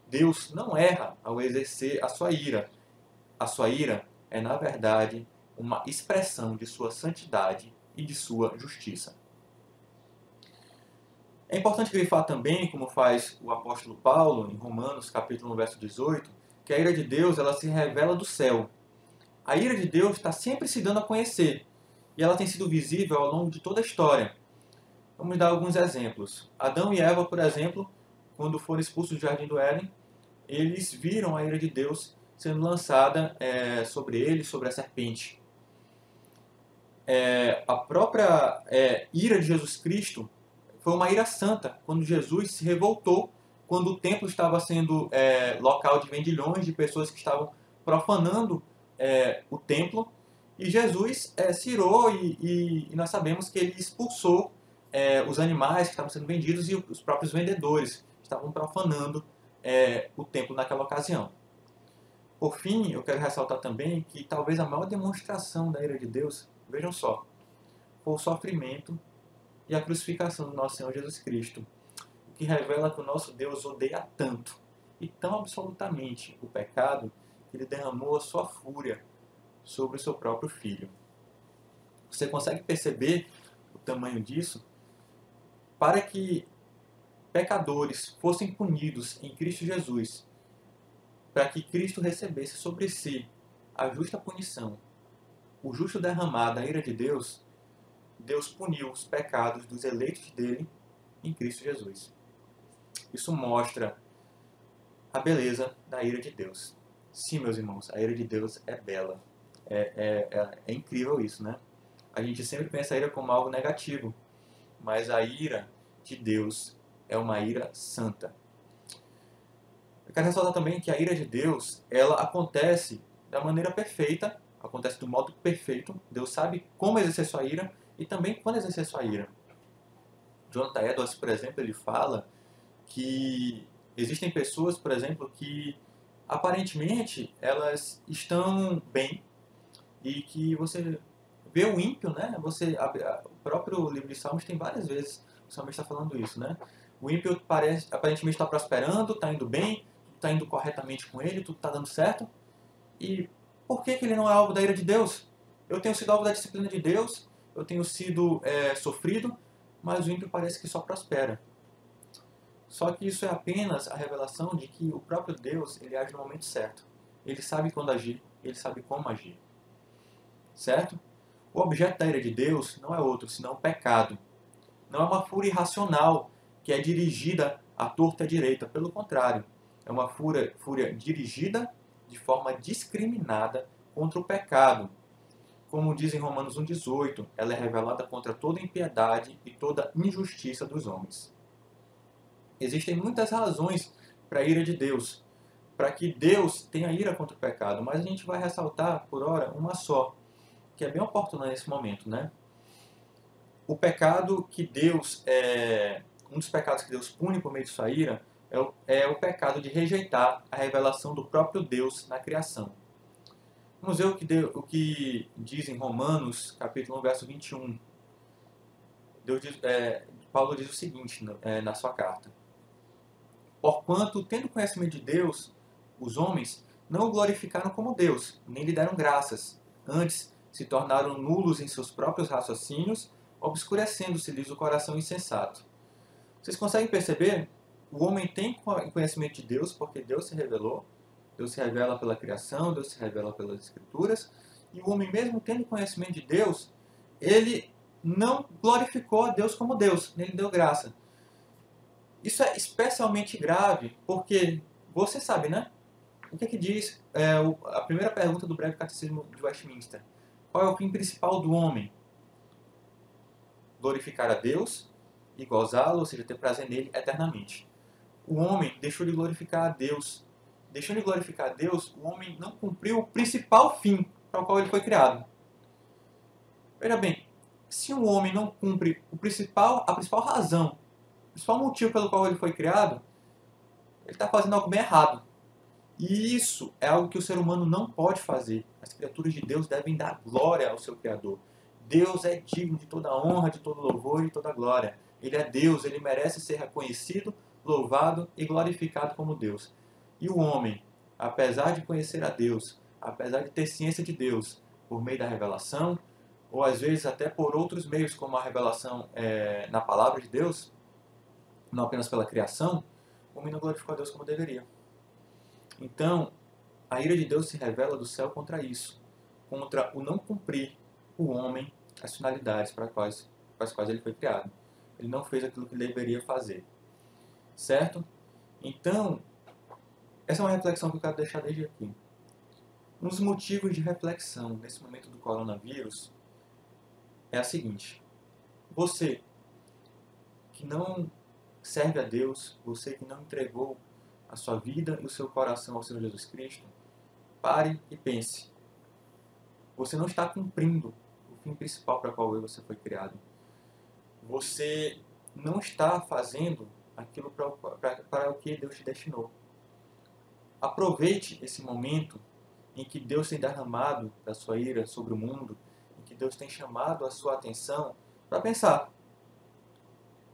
Deus não erra ao exercer a sua ira. A sua ira é, na verdade, uma expressão de sua santidade e de sua justiça. É importante grifar também, como faz o apóstolo Paulo em Romanos, capítulo 1, verso 18, que a ira de Deus ela se revela do céu. A ira de Deus está sempre se dando a conhecer e ela tem sido visível ao longo de toda a história. Vamos dar alguns exemplos. Adão e Eva, por exemplo, quando foram expulsos do jardim do Éden, eles viram a ira de Deus sendo lançada é, sobre eles, sobre a serpente. É, a própria é, ira de Jesus Cristo foi uma ira santa, quando Jesus se revoltou quando o templo estava sendo é, local de vendilhões, de pessoas que estavam profanando é, o templo. E Jesus é, se irou e, e, e, nós sabemos que ele expulsou é, os animais que estavam sendo vendidos e os próprios vendedores estavam profanando é, o templo naquela ocasião. Por fim, eu quero ressaltar também que talvez a maior demonstração da ira de Deus, vejam só, foi o sofrimento e a crucificação do nosso Senhor Jesus Cristo que revela que o nosso Deus odeia tanto e tão absolutamente o pecado que ele derramou a sua fúria sobre o seu próprio filho. Você consegue perceber o tamanho disso? Para que pecadores fossem punidos em Cristo Jesus, para que Cristo recebesse sobre si a justa punição, o justo derramar da ira de Deus, Deus puniu os pecados dos eleitos dele em Cristo Jesus. Isso mostra a beleza da ira de Deus. Sim, meus irmãos, a ira de Deus é bela. É, é, é, é incrível isso, né? A gente sempre pensa a ira como algo negativo, mas a ira de Deus é uma ira santa. Eu quero ressaltar também que a ira de Deus, ela acontece da maneira perfeita, acontece do modo perfeito. Deus sabe como exercer sua ira e também quando exercer sua ira. Jonathan Edwards, por exemplo, ele fala que existem pessoas, por exemplo, que aparentemente elas estão bem e que você vê o ímpio, né? Você o próprio livro de Salmos tem várias vezes o Salmo está falando isso, né? O ímpio parece aparentemente está prosperando, está indo bem, está indo corretamente com ele, tudo está dando certo. E por que, que ele não é alvo da ira de Deus? Eu tenho sido alvo da disciplina de Deus, eu tenho sido é, sofrido, mas o ímpio parece que só prospera. Só que isso é apenas a revelação de que o próprio Deus ele age no momento certo. Ele sabe quando agir, ele sabe como agir. Certo? O objeto da ira de Deus não é outro senão o pecado. Não é uma fúria irracional que é dirigida à torta direita. Pelo contrário, é uma fúria, fúria dirigida de forma discriminada contra o pecado. Como diz em Romanos 1,18, ela é revelada contra toda impiedade e toda injustiça dos homens. Existem muitas razões para a ira de Deus, para que Deus tenha ira contra o pecado, mas a gente vai ressaltar por hora uma só, que é bem oportuna nesse momento, né? O pecado que Deus é um dos pecados que Deus pune por meio de sua ira é o, é o pecado de rejeitar a revelação do próprio Deus na criação. Vamos ver o que, Deus, o que diz em Romanos, capítulo 1, verso 21. Deus diz, é, Paulo diz o seguinte é, na sua carta. Porquanto, tendo conhecimento de Deus, os homens não o glorificaram como Deus, nem lhe deram graças. Antes, se tornaram nulos em seus próprios raciocínios, obscurecendo-se-lhes o coração insensato. Vocês conseguem perceber? O homem tem conhecimento de Deus porque Deus se revelou, Deus se revela pela criação, Deus se revela pelas escrituras, e o homem mesmo tendo conhecimento de Deus, ele não glorificou a Deus como Deus, nem lhe deu graça. Isso é especialmente grave porque você sabe, né? O que é que diz é, a primeira pergunta do breve catecismo de Westminster? Qual é o fim principal do homem? Glorificar a Deus e gozá-lo, ou seja, ter prazer nele eternamente. O homem deixou de glorificar a Deus. Deixou de glorificar a Deus, o homem não cumpriu o principal fim para o qual ele foi criado. Veja bem, se um homem não cumpre o principal, a principal razão, o principal motivo pelo qual ele foi criado, ele está fazendo algo bem errado. E isso é algo que o ser humano não pode fazer. As criaturas de Deus devem dar glória ao seu Criador. Deus é digno de toda honra, de todo louvor e de toda glória. Ele é Deus, ele merece ser reconhecido, louvado e glorificado como Deus. E o homem, apesar de conhecer a Deus, apesar de ter ciência de Deus por meio da revelação, ou às vezes até por outros meios, como a revelação é, na palavra de Deus, não apenas pela criação, o homem não glorificou a Deus como deveria. Então, a ira de Deus se revela do céu contra isso, contra o não cumprir o homem as finalidades para as quais, para as quais ele foi criado. Ele não fez aquilo que deveria fazer. Certo? Então, essa é uma reflexão que eu quero deixar desde aqui. Um dos motivos de reflexão nesse momento do coronavírus é a seguinte: você que não serve a Deus, você que não entregou a sua vida e o seu coração ao Senhor Jesus Cristo, pare e pense. Você não está cumprindo o fim principal para qual você foi criado. Você não está fazendo aquilo para, o que Deus te destinou. Aproveite esse momento em que Deus tem derramado da sua ira sobre o mundo, em que Deus tem chamado a sua atenção para pensar: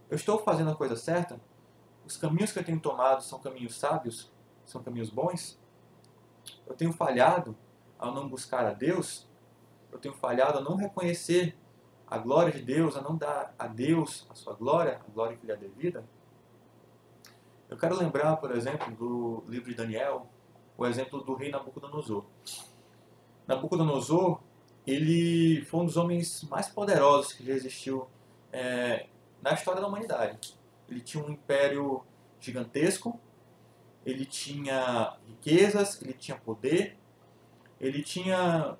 eu estou fazendo a coisa certa? Os caminhos que eu tenho tomado são caminhos sábios? São caminhos bons? Eu tenho falhado ao não buscar a Deus? Eu tenho falhado a não reconhecer a glória de Deus, a não dar a Deus a sua glória, a glória que lhe é devida? Eu quero lembrar, por exemplo, do livro de Daniel, o exemplo do rei Nabucodonosor. Nabucodonosor, ele foi um dos homens mais poderosos que já existiu é, na história da humanidade. Ele tinha um império gigantesco, ele tinha riquezas, ele tinha poder, ele tinha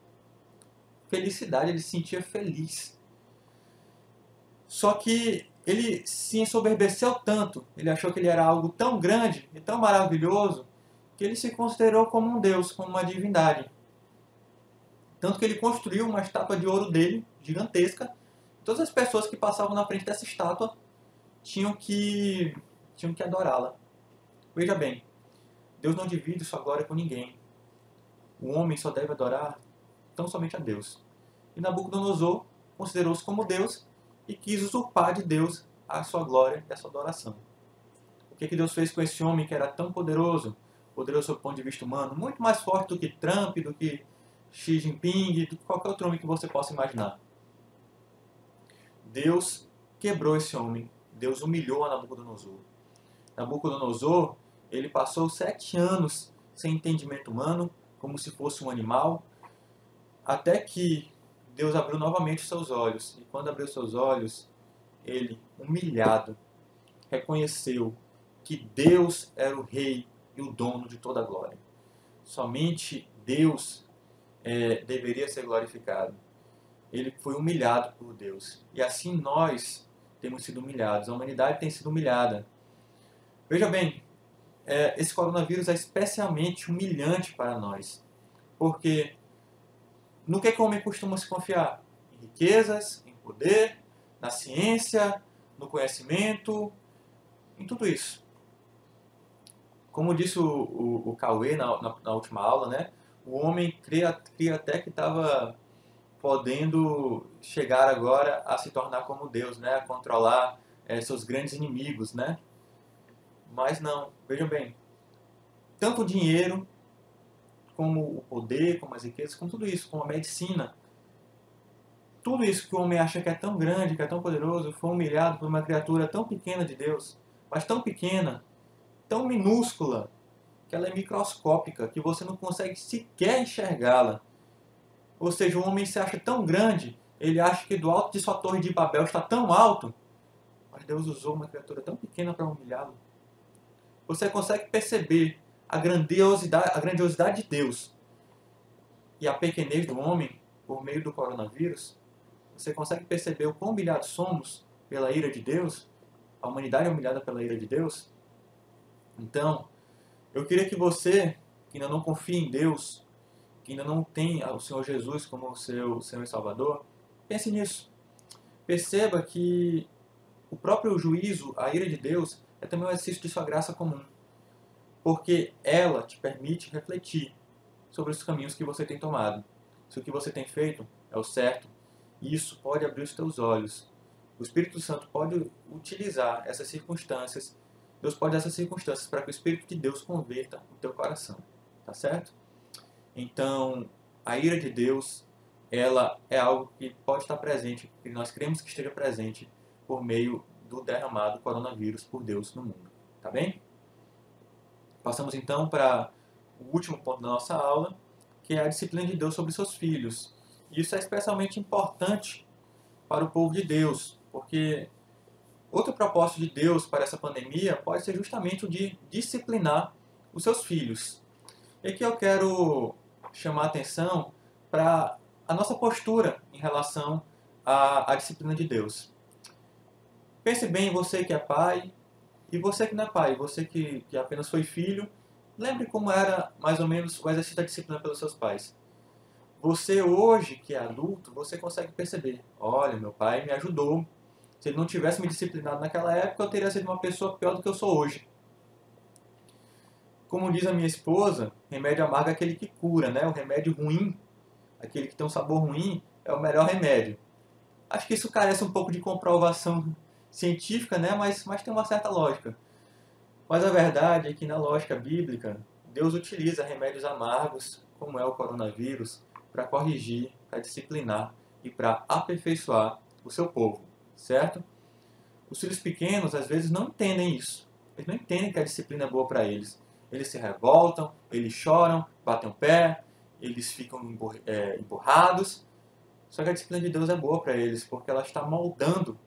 felicidade, ele se sentia feliz. Só que ele se ensoberbeceu tanto, ele achou que ele era algo tão grande e tão maravilhoso, que ele se considerou como um deus, como uma divindade. Tanto que ele construiu uma estátua de ouro dele, gigantesca. Todas as pessoas que passavam na frente dessa estátua tinham que, tinham que adorá-la. Veja bem, Deus não divide sua glória com ninguém. O homem só deve adorar tão somente a Deus. E Nabucodonosor considerou-se como Deus e quis usurpar de Deus a sua glória e a sua adoração. O que, que Deus fez com esse homem que era tão poderoso? poderoso do ponto de vista humano, muito mais forte do que Trump, do que Xi Jinping, do que qualquer outro homem que você possa imaginar. Deus quebrou esse homem, Deus humilhou a Nabucodonosor. Nabucodonosor, ele passou sete anos sem entendimento humano, como se fosse um animal, até que Deus abriu novamente os seus olhos. E quando abriu seus olhos, ele, humilhado, reconheceu que Deus era o rei e o dono de toda a glória. Somente Deus é, deveria ser glorificado. Ele foi humilhado por Deus. E assim nós temos sido humilhados. A humanidade tem sido humilhada. Veja bem, é, esse coronavírus é especialmente humilhante para nós. Porque no que, é que o homem costuma se confiar? Em riquezas, em poder, na ciência, no conhecimento, em tudo isso. Como disse o, o, o Cauê na, na, na, última aula, né? O homem cria, cria até que estava podendo chegar agora a se tornar como Deus, né? A controlar é, seus grandes inimigos, né? Mas não, vejam bem, tanto o dinheiro, como o poder, como as riquezas, como tudo isso, como a medicina, tudo isso que o homem acha que é tão grande, que é tão poderoso, foi humilhado por uma criatura tão pequena de Deus, mas tão pequena, tão minúscula, que ela é microscópica, que você não consegue sequer enxergá-la. Ou seja, o homem se acha tão grande, ele acha que do alto de sua torre de Babel está tão alto, mas Deus usou uma criatura tão pequena para humilhá-lo. Você consegue perceber a grandiosidade, a grandiosidade de Deus e a pequenez do homem por meio do coronavírus? Você consegue perceber o quão humilhados somos pela ira de Deus? A humanidade é humilhada pela ira de Deus? Então, eu queria que você, que ainda não confia em Deus, que ainda não tem o Senhor Jesus como seu Senhor e Salvador, pense nisso. Perceba que o próprio juízo, a ira de Deus, é também um exercício de sua graça comum. Porque ela te permite refletir sobre os caminhos que você tem tomado. Se o que você tem feito é o certo, isso pode abrir os teus olhos. O Espírito Santo pode utilizar essas circunstâncias Deus pode essas circunstâncias para que o Espírito de Deus converta o teu coração. Tá certo? Então, a ira de Deus, ela é algo que pode estar presente, que nós queremos que esteja presente por meio do derramado coronavírus por Deus no mundo. Tá bem? Passamos então para o último ponto da nossa aula, que é a disciplina de Deus sobre seus filhos. Isso é especialmente importante para o povo de Deus, porque Outro propósito de Deus para essa pandemia pode ser justamente o de disciplinar os seus filhos. E aqui eu quero chamar atenção para a nossa postura em relação à, à disciplina de Deus. Pense bem, você que é pai, e você que não é pai, você que, que apenas foi filho, lembre como era mais ou menos o exercício da disciplina pelos seus pais. Você hoje, que é adulto, você consegue perceber, olha, meu pai me ajudou se ele não tivesse me disciplinado naquela época, eu teria sido uma pessoa pior do que eu sou hoje. Como diz a minha esposa, remédio amargo é aquele que cura, né? O remédio ruim, aquele que tem um sabor ruim, é o melhor remédio. Acho que isso carece um pouco de comprovação científica, né? Mas, mas tem uma certa lógica. Mas a verdade é que na lógica bíblica, Deus utiliza remédios amargos, como é o coronavírus, para corrigir, para disciplinar e para aperfeiçoar o seu povo certo? Os filhos pequenos às vezes não entendem isso. Eles não entendem que a disciplina é boa para eles. Eles se revoltam, eles choram, batem o pé, eles ficam é, empurrados. Só que a disciplina de Deus é boa para eles, porque ela está moldando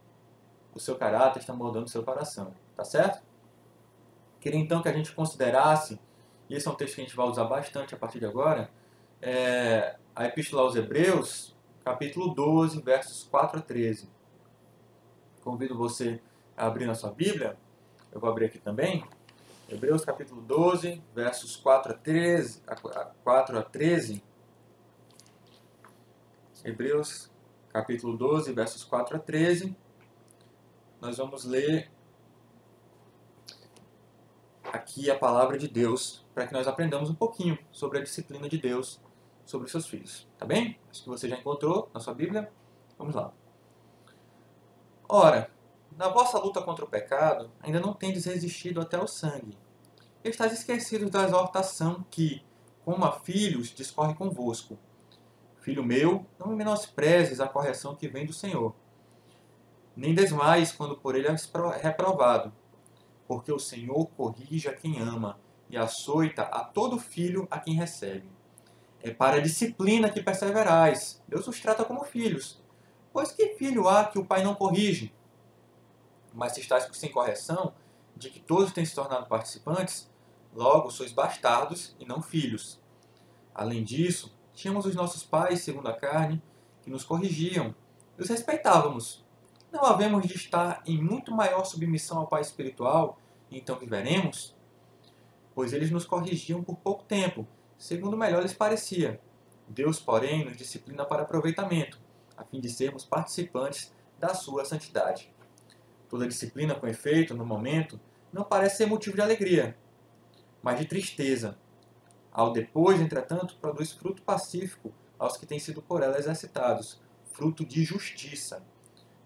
o seu caráter, está moldando o seu coração. Tá certo? Queria então que a gente considerasse, e esse é um texto que a gente vai usar bastante a partir de agora, é, a Epístola aos Hebreus, capítulo 12, versos 4 a 13. Convido você a abrir na sua Bíblia. Eu vou abrir aqui também. Hebreus capítulo 12, versos 4 a 13. A 4 a 13. Hebreus capítulo 12, versos 4 a 13. Nós vamos ler aqui a palavra de Deus para que nós aprendamos um pouquinho sobre a disciplina de Deus sobre seus filhos. Tá bem? Acho que você já encontrou na sua Bíblia. Vamos lá. Ora, na vossa luta contra o pecado, ainda não tendes resistido até o sangue. Estais esquecidos da exortação que, como a filhos, discorre convosco. Filho meu, não menosprezes a correção que vem do Senhor. Nem desmais quando por ele és reprovado. Porque o Senhor corrige a quem ama e açoita a todo filho a quem recebe. É para a disciplina que perseverais. Deus os trata como filhos. Pois que filho há que o pai não corrige? Mas se estáis sem correção, de que todos têm se tornado participantes, logo sois bastardos e não filhos. Além disso, tínhamos os nossos pais, segundo a carne, que nos corrigiam e os respeitávamos. Não havemos de estar em muito maior submissão ao Pai espiritual, então viveremos? Pois eles nos corrigiam por pouco tempo, segundo melhor lhes parecia. Deus, porém, nos disciplina para aproveitamento, a fim de sermos participantes da sua santidade. Toda disciplina com efeito, no momento, não parece ser motivo de alegria, mas de tristeza. Ao depois, entretanto, produz fruto pacífico aos que têm sido por ela exercitados, fruto de justiça.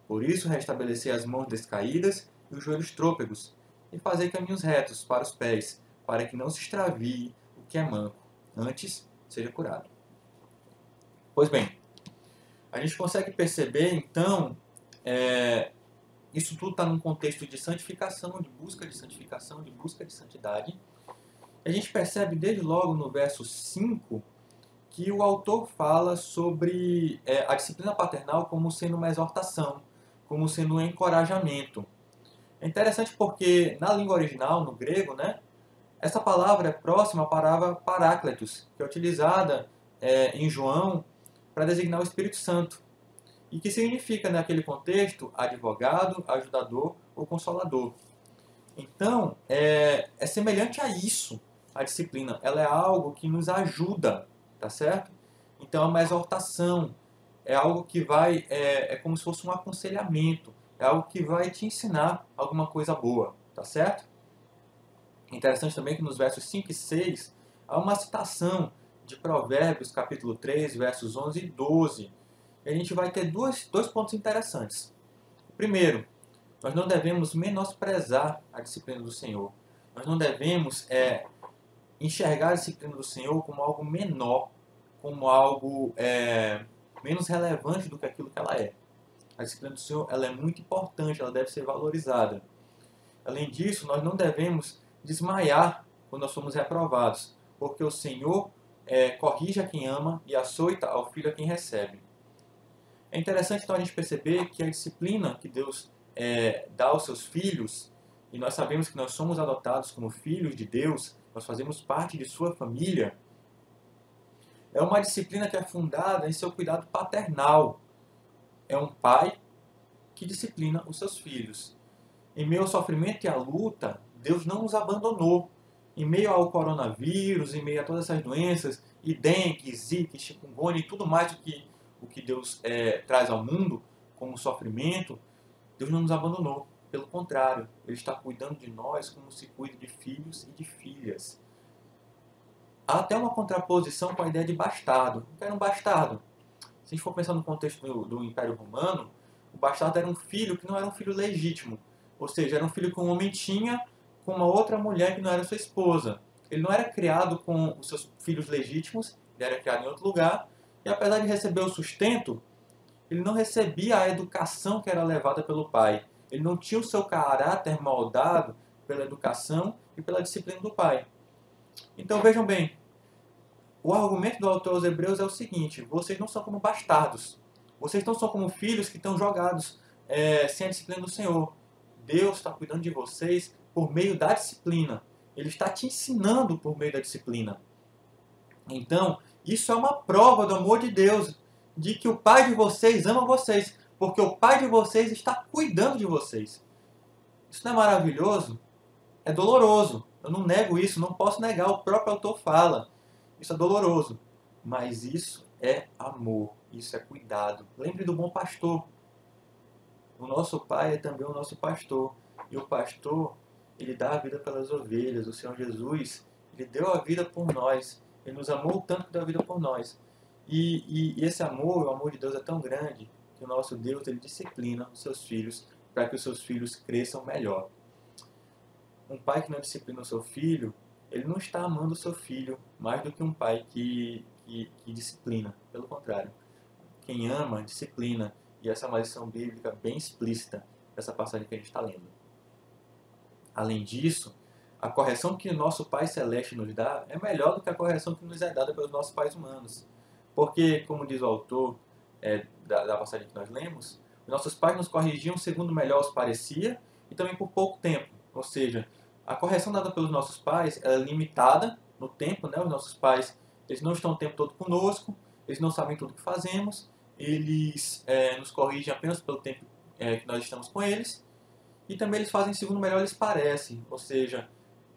Por isso, restabelecer as mãos descaídas e os joelhos trôpegos, e fazer caminhos retos para os pés, para que não se extravie o que é manco, antes seja curado. Pois bem, A gente consegue perceber, então, é, isso tudo está num contexto de santificação, de busca de santificação, de busca de santidade. A gente percebe desde logo no verso 5 que o autor fala sobre é, a disciplina paternal como sendo uma exortação, como sendo um encorajamento. É interessante porque na língua original, no grego, né, essa palavra é próxima à palavra parácletos, que é utilizada é, em João para designar o Espírito Santo e que significa, naquele contexto, advogado, ajudador ou consolador. Então, é, é semelhante a isso, a disciplina. Ela é algo que nos ajuda, tá certo? Então, é uma exortação, é algo que vai, é, é como se fosse um aconselhamento, é algo que vai te ensinar alguma coisa boa, tá certo? Interessante também que nos versos 5 e 6 há uma citação de Provérbios, capítulo 3, versos 11 e 12, a gente vai ter dois, dois pontos interessantes. Primeiro, nós não devemos menosprezar a disciplina do Senhor. Nós não devemos é, enxergar a disciplina do Senhor como algo menor, como algo é, menos relevante do que aquilo que ela é. A disciplina do Senhor ela é muito importante, ela deve ser valorizada. Além disso, nós não devemos desmaiar quando nós somos reprovados, porque o Senhor é, corrige a quem ama e açoita ao filho a quem recebe. É interessante então a gente perceber que a disciplina que Deus é, dá aos seus filhos, e nós sabemos que nós somos adotados como filhos de Deus, nós fazemos parte de sua família, é uma disciplina que é fundada em seu cuidado paternal. É um pai que disciplina os seus filhos. Em meio ao sofrimento e à luta, Deus não nos abandonou. Em meio ao coronavírus, em meio a todas essas doenças, e dengue, zika, chikungunya e tudo mais que o que Deus é, traz ao mundo como sofrimento, Deus não nos abandonou. Pelo contrário, Ele está cuidando de nós como se cuida de filhos e de filhas. Há até uma contraposição com a ideia de bastardo. O que era um bastardo? Se a gente for pensar no contexto do, do Império Romano, o bastardo era um filho que não era um filho legítimo. Ou seja, era um filho que um homem tinha com uma outra mulher que não era sua esposa. Ele não era criado com os seus filhos legítimos, ele era criado em outro lugar, e apesar de receber o sustento, ele não recebia a educação que era levada pelo pai. Ele não tinha o seu caráter moldado pela educação e pela disciplina do pai. Então vejam bem, o argumento do autor aos Hebreus é o seguinte: vocês não são como bastardos, vocês não são como filhos que estão jogados é, sem a disciplina do Senhor. Deus está cuidando de vocês por meio da disciplina. Ele está te ensinando por meio da disciplina. Então, isso é uma prova do amor de Deus, de que o Pai de vocês ama vocês, porque o Pai de vocês está cuidando de vocês. Isso não é maravilhoso? É doloroso. Eu não nego isso, não posso negar, o próprio autor fala. Isso é doloroso. Mas isso é amor, isso é cuidado. Lembre do bom pastor. O nosso pai é também o nosso pastor. E o pastor, ele dá a vida pelas ovelhas. O Senhor Jesus, ele deu a vida por nós. Ele nos amou tanto que deu a vida por nós. E, e, e, esse amor, o amor de Deus é tão grande que o nosso Deus ele disciplina os seus filhos para que os seus filhos cresçam melhor. Um pai que não disciplina o seu filho, ele não está amando o seu filho mais do que um pai que, que, que disciplina. Pelo contrário, quem ama, disciplina. E essa é uma lição bíblica bem explícita dessa passagem que a gente está lendo. Além disso, a correção que nosso Pai Celeste nos dá é melhor do que a correção que nos é dada pelos nossos pais humanos. Porque, como diz o autor é, da, da passagem que nós lemos, nossos pais nos corrigiam segundo melhor os parecia e também por pouco tempo. Ou seja, a correção dada pelos nossos pais é limitada no tempo, né? Os nossos pais eles não estão o tempo todo conosco, eles não sabem tudo o que fazemos, eles é, nos corrigem apenas pelo tempo é, que nós estamos com eles e também eles fazem segundo melhor lhes parece, ou seja,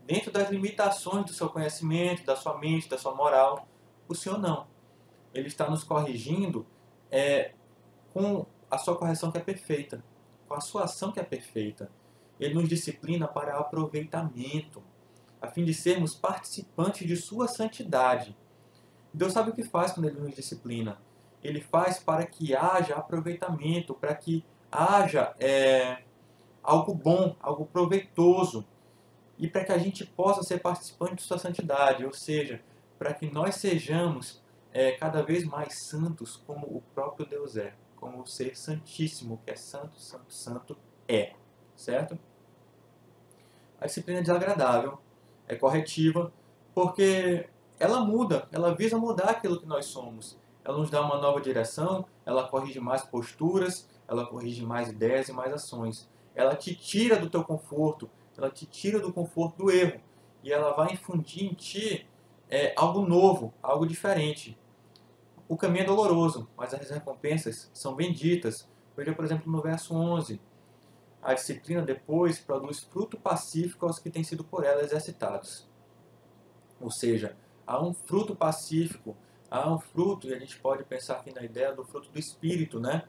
dentro das limitações do seu conhecimento, da sua mente, da sua moral. O Senhor não. Ele está nos corrigindo é, com a sua correção que é perfeita, com a sua ação que é perfeita. Ele nos disciplina para aproveitamento, a fim de sermos participantes de sua santidade. Deus sabe o que faz quando ele nos disciplina. Ele faz para que haja aproveitamento, para que haja é, algo bom, algo proveitoso e para que a gente possa ser participante de sua santidade, ou seja, para que nós sejamos é, cada vez mais santos como o próprio Deus é, como o ser santíssimo, que é santo, santo, santo é, certo? A disciplina é desagradável, é corretiva, porque ela muda, ela visa mudar aquilo que nós somos. Ela nos dá uma nova direção, ela corrige mais posturas, ela corrige mais ideias e mais ações. Ela te tira do teu conforto, ela te tira do conforto do erro e ela vai infundir em ti é, algo novo, algo diferente. O caminho é doloroso, mas as recompensas são benditas. Veja, por exemplo, no verso 11. A disciplina depois produz fruto pacífico aos que têm sido por ela exercitados. Ou seja, há um fruto pacífico, há um fruto, e a gente pode pensar aqui na ideia do fruto do Espírito, né?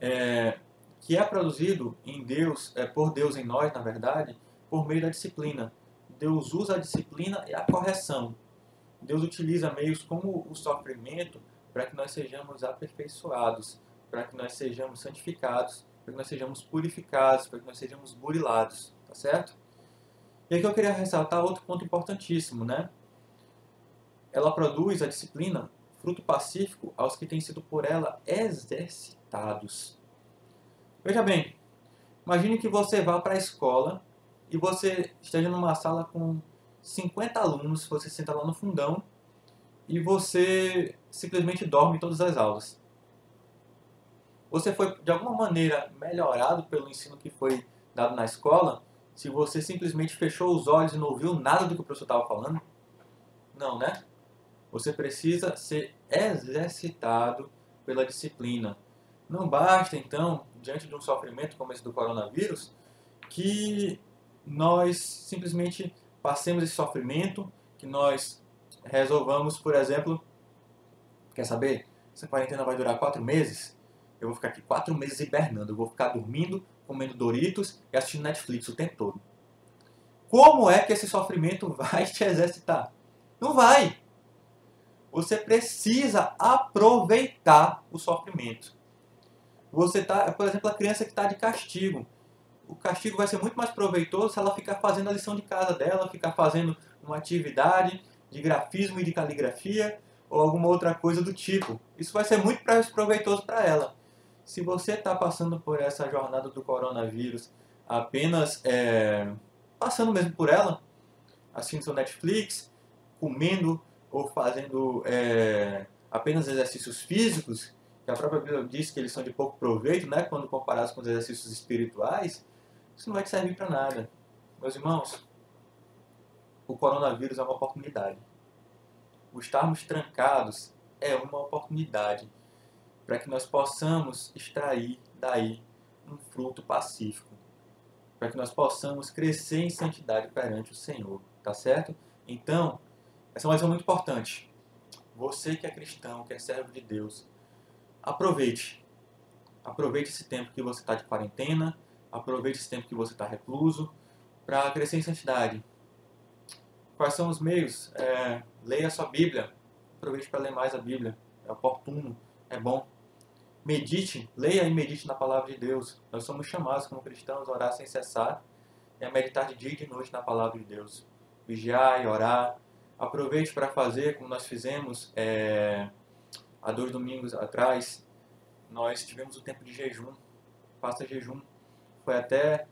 É, que é produzido em Deus, é, por Deus em nós, na verdade, por meio da disciplina. Deus usa a disciplina e a correção. Deus utiliza meios como o sofrimento para que nós sejamos aperfeiçoados, para que nós sejamos santificados, para que nós sejamos purificados, para que nós sejamos burilados, tá certo? E aqui eu queria ressaltar outro ponto importantíssimo, né? Ela produz a disciplina fruto pacífico aos que têm sido por ela exercitados. Veja bem, imagine que você vá para a escola e você esteja numa sala com 50 alunos, você senta lá no fundão e você simplesmente dorme todas as aulas. Você foi de alguma maneira melhorado pelo ensino que foi dado na escola se você simplesmente fechou os olhos e não ouviu nada do que o professor estava falando? Não, né? Você precisa ser exercitado pela disciplina. Não basta, então, diante de um sofrimento como esse do coronavírus, que nós simplesmente passemos esse sofrimento, que nós resolvamos, por exemplo, quer saber? Essa quarentena vai durar quatro meses? Eu vou ficar aqui quatro meses hibernando, eu vou ficar dormindo, comendo Doritos e assistindo Netflix o tempo todo. Como é que esse sofrimento vai te exercitar? Não vai! Você precisa aproveitar o sofrimento. Você tá, por exemplo, a criança que está de castigo o castigo vai ser muito mais proveitoso se ela ficar fazendo a lição de casa dela, ficar fazendo uma atividade de grafismo e de caligrafia ou alguma outra coisa do tipo. Isso vai ser muito proveitoso para ela. Se você está passando por essa jornada do coronavírus apenas é, passando mesmo por ela, assistindo seu Netflix, comendo ou fazendo é, apenas exercícios físicos, que a própria Bíblia diz que eles são de pouco proveito, né, quando comparados com os exercícios espirituais, isso não vai te servir para nada. Meus irmãos, o coronavírus é uma oportunidade. O estarmos trancados é uma oportunidade para que nós possamos extrair daí um fruto pacífico, para que nós possamos crescer em santidade perante o Senhor, tá certo? Então, essa é uma lição muito importante. Você que é cristão, que é servo de Deus, aproveite. Aproveite esse tempo que você está de quarentena, Aproveite esse tempo que você está recluso para crescer em santidade. Quais são os meios? É, leia a sua Bíblia. Aproveite para ler mais a Bíblia. É oportuno, é bom. Medite, leia e medite na palavra de Deus. Nós somos chamados como cristãos a orar sem cessar e a meditar de dia e de noite na palavra de Deus. Vigiar e orar. Aproveite para fazer como nós fizemos é, há dois domingos atrás. Nós tivemos o tempo de jejum. Faça jejum foi até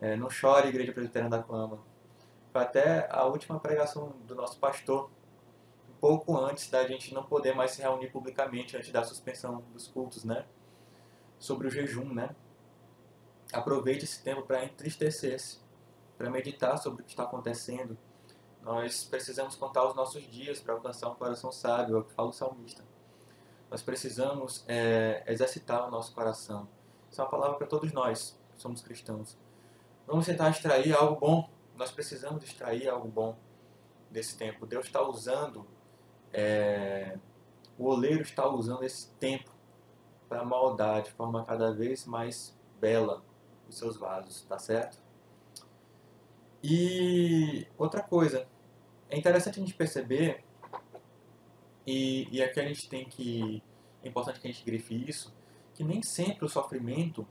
é, Não Chore, Igreja Presbiteriana da Clama. Foi até a última pregação do nosso pastor, um pouco antes da gente não poder mais se reunir publicamente, antes da suspensão dos cultos, né? Sobre o jejum, né? Aproveite esse tempo para entristecer-se, para meditar sobre o que está acontecendo. Nós precisamos contar os nossos dias para alcançar um coração sábio, é o que fala o salmista. Nós precisamos é, exercitar o nosso coração. Isso é uma palavra para todos nós somos cristãos. Vamos tentar extrair algo bom. Nós precisamos extrair algo bom desse tempo. Deus está usando, é, o oleiro está usando esse tempo para moldar de forma cada vez mais bela os seus vasos, tá certo? E outra coisa, é interessante a gente perceber, e, e aqui a gente tem que, é importante que a gente grife isso, que nem sempre o sofrimento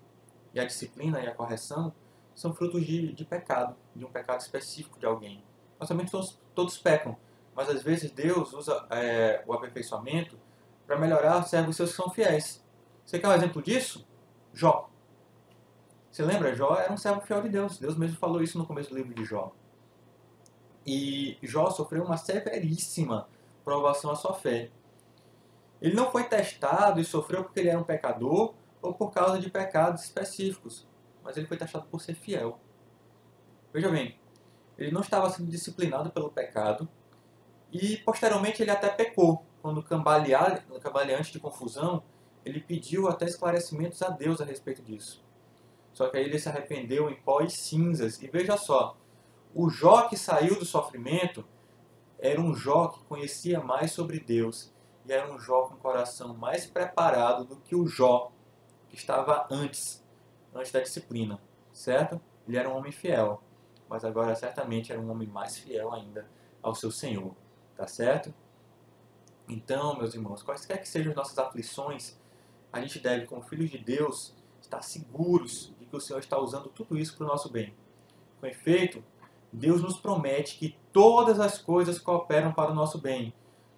e a disciplina e a correção são frutos de, de pecado, de um pecado específico de alguém. Nós também todos, todos pecam, mas às vezes Deus usa é, o aperfeiçoamento para melhorar os servos seus que são fiéis. Você quer um exemplo disso? Jó. Você lembra? Jó era um servo fiel de Deus. Deus mesmo falou isso no começo do livro de Jó. E Jó sofreu uma severíssima provação à sua fé. Ele não foi testado e sofreu porque ele era um pecador ou por causa de pecados específicos, mas ele foi testado por ser fiel. Veja bem, ele não estava sendo disciplinado pelo pecado e posteriormente ele até pecou. Quando cambaleante de confusão, ele pediu até esclarecimentos a Deus a respeito disso. Só que aí ele se arrependeu em pó e cinzas. E veja só, o Jó que saiu do sofrimento era um Jó que conhecia mais sobre Deus e era um Jó com o coração mais preparado do que o Jó que estava antes, antes da disciplina, certo? Ele era um homem fiel, mas agora certamente era um homem mais fiel ainda ao seu Senhor, tá certo? Então, meus irmãos, quaisquer que sejam as nossas aflições, a gente deve, como filhos de Deus, estar seguros de que o Senhor está usando tudo isso para o nosso bem. Com efeito, Deus nos promete que todas as coisas cooperam para o nosso bem.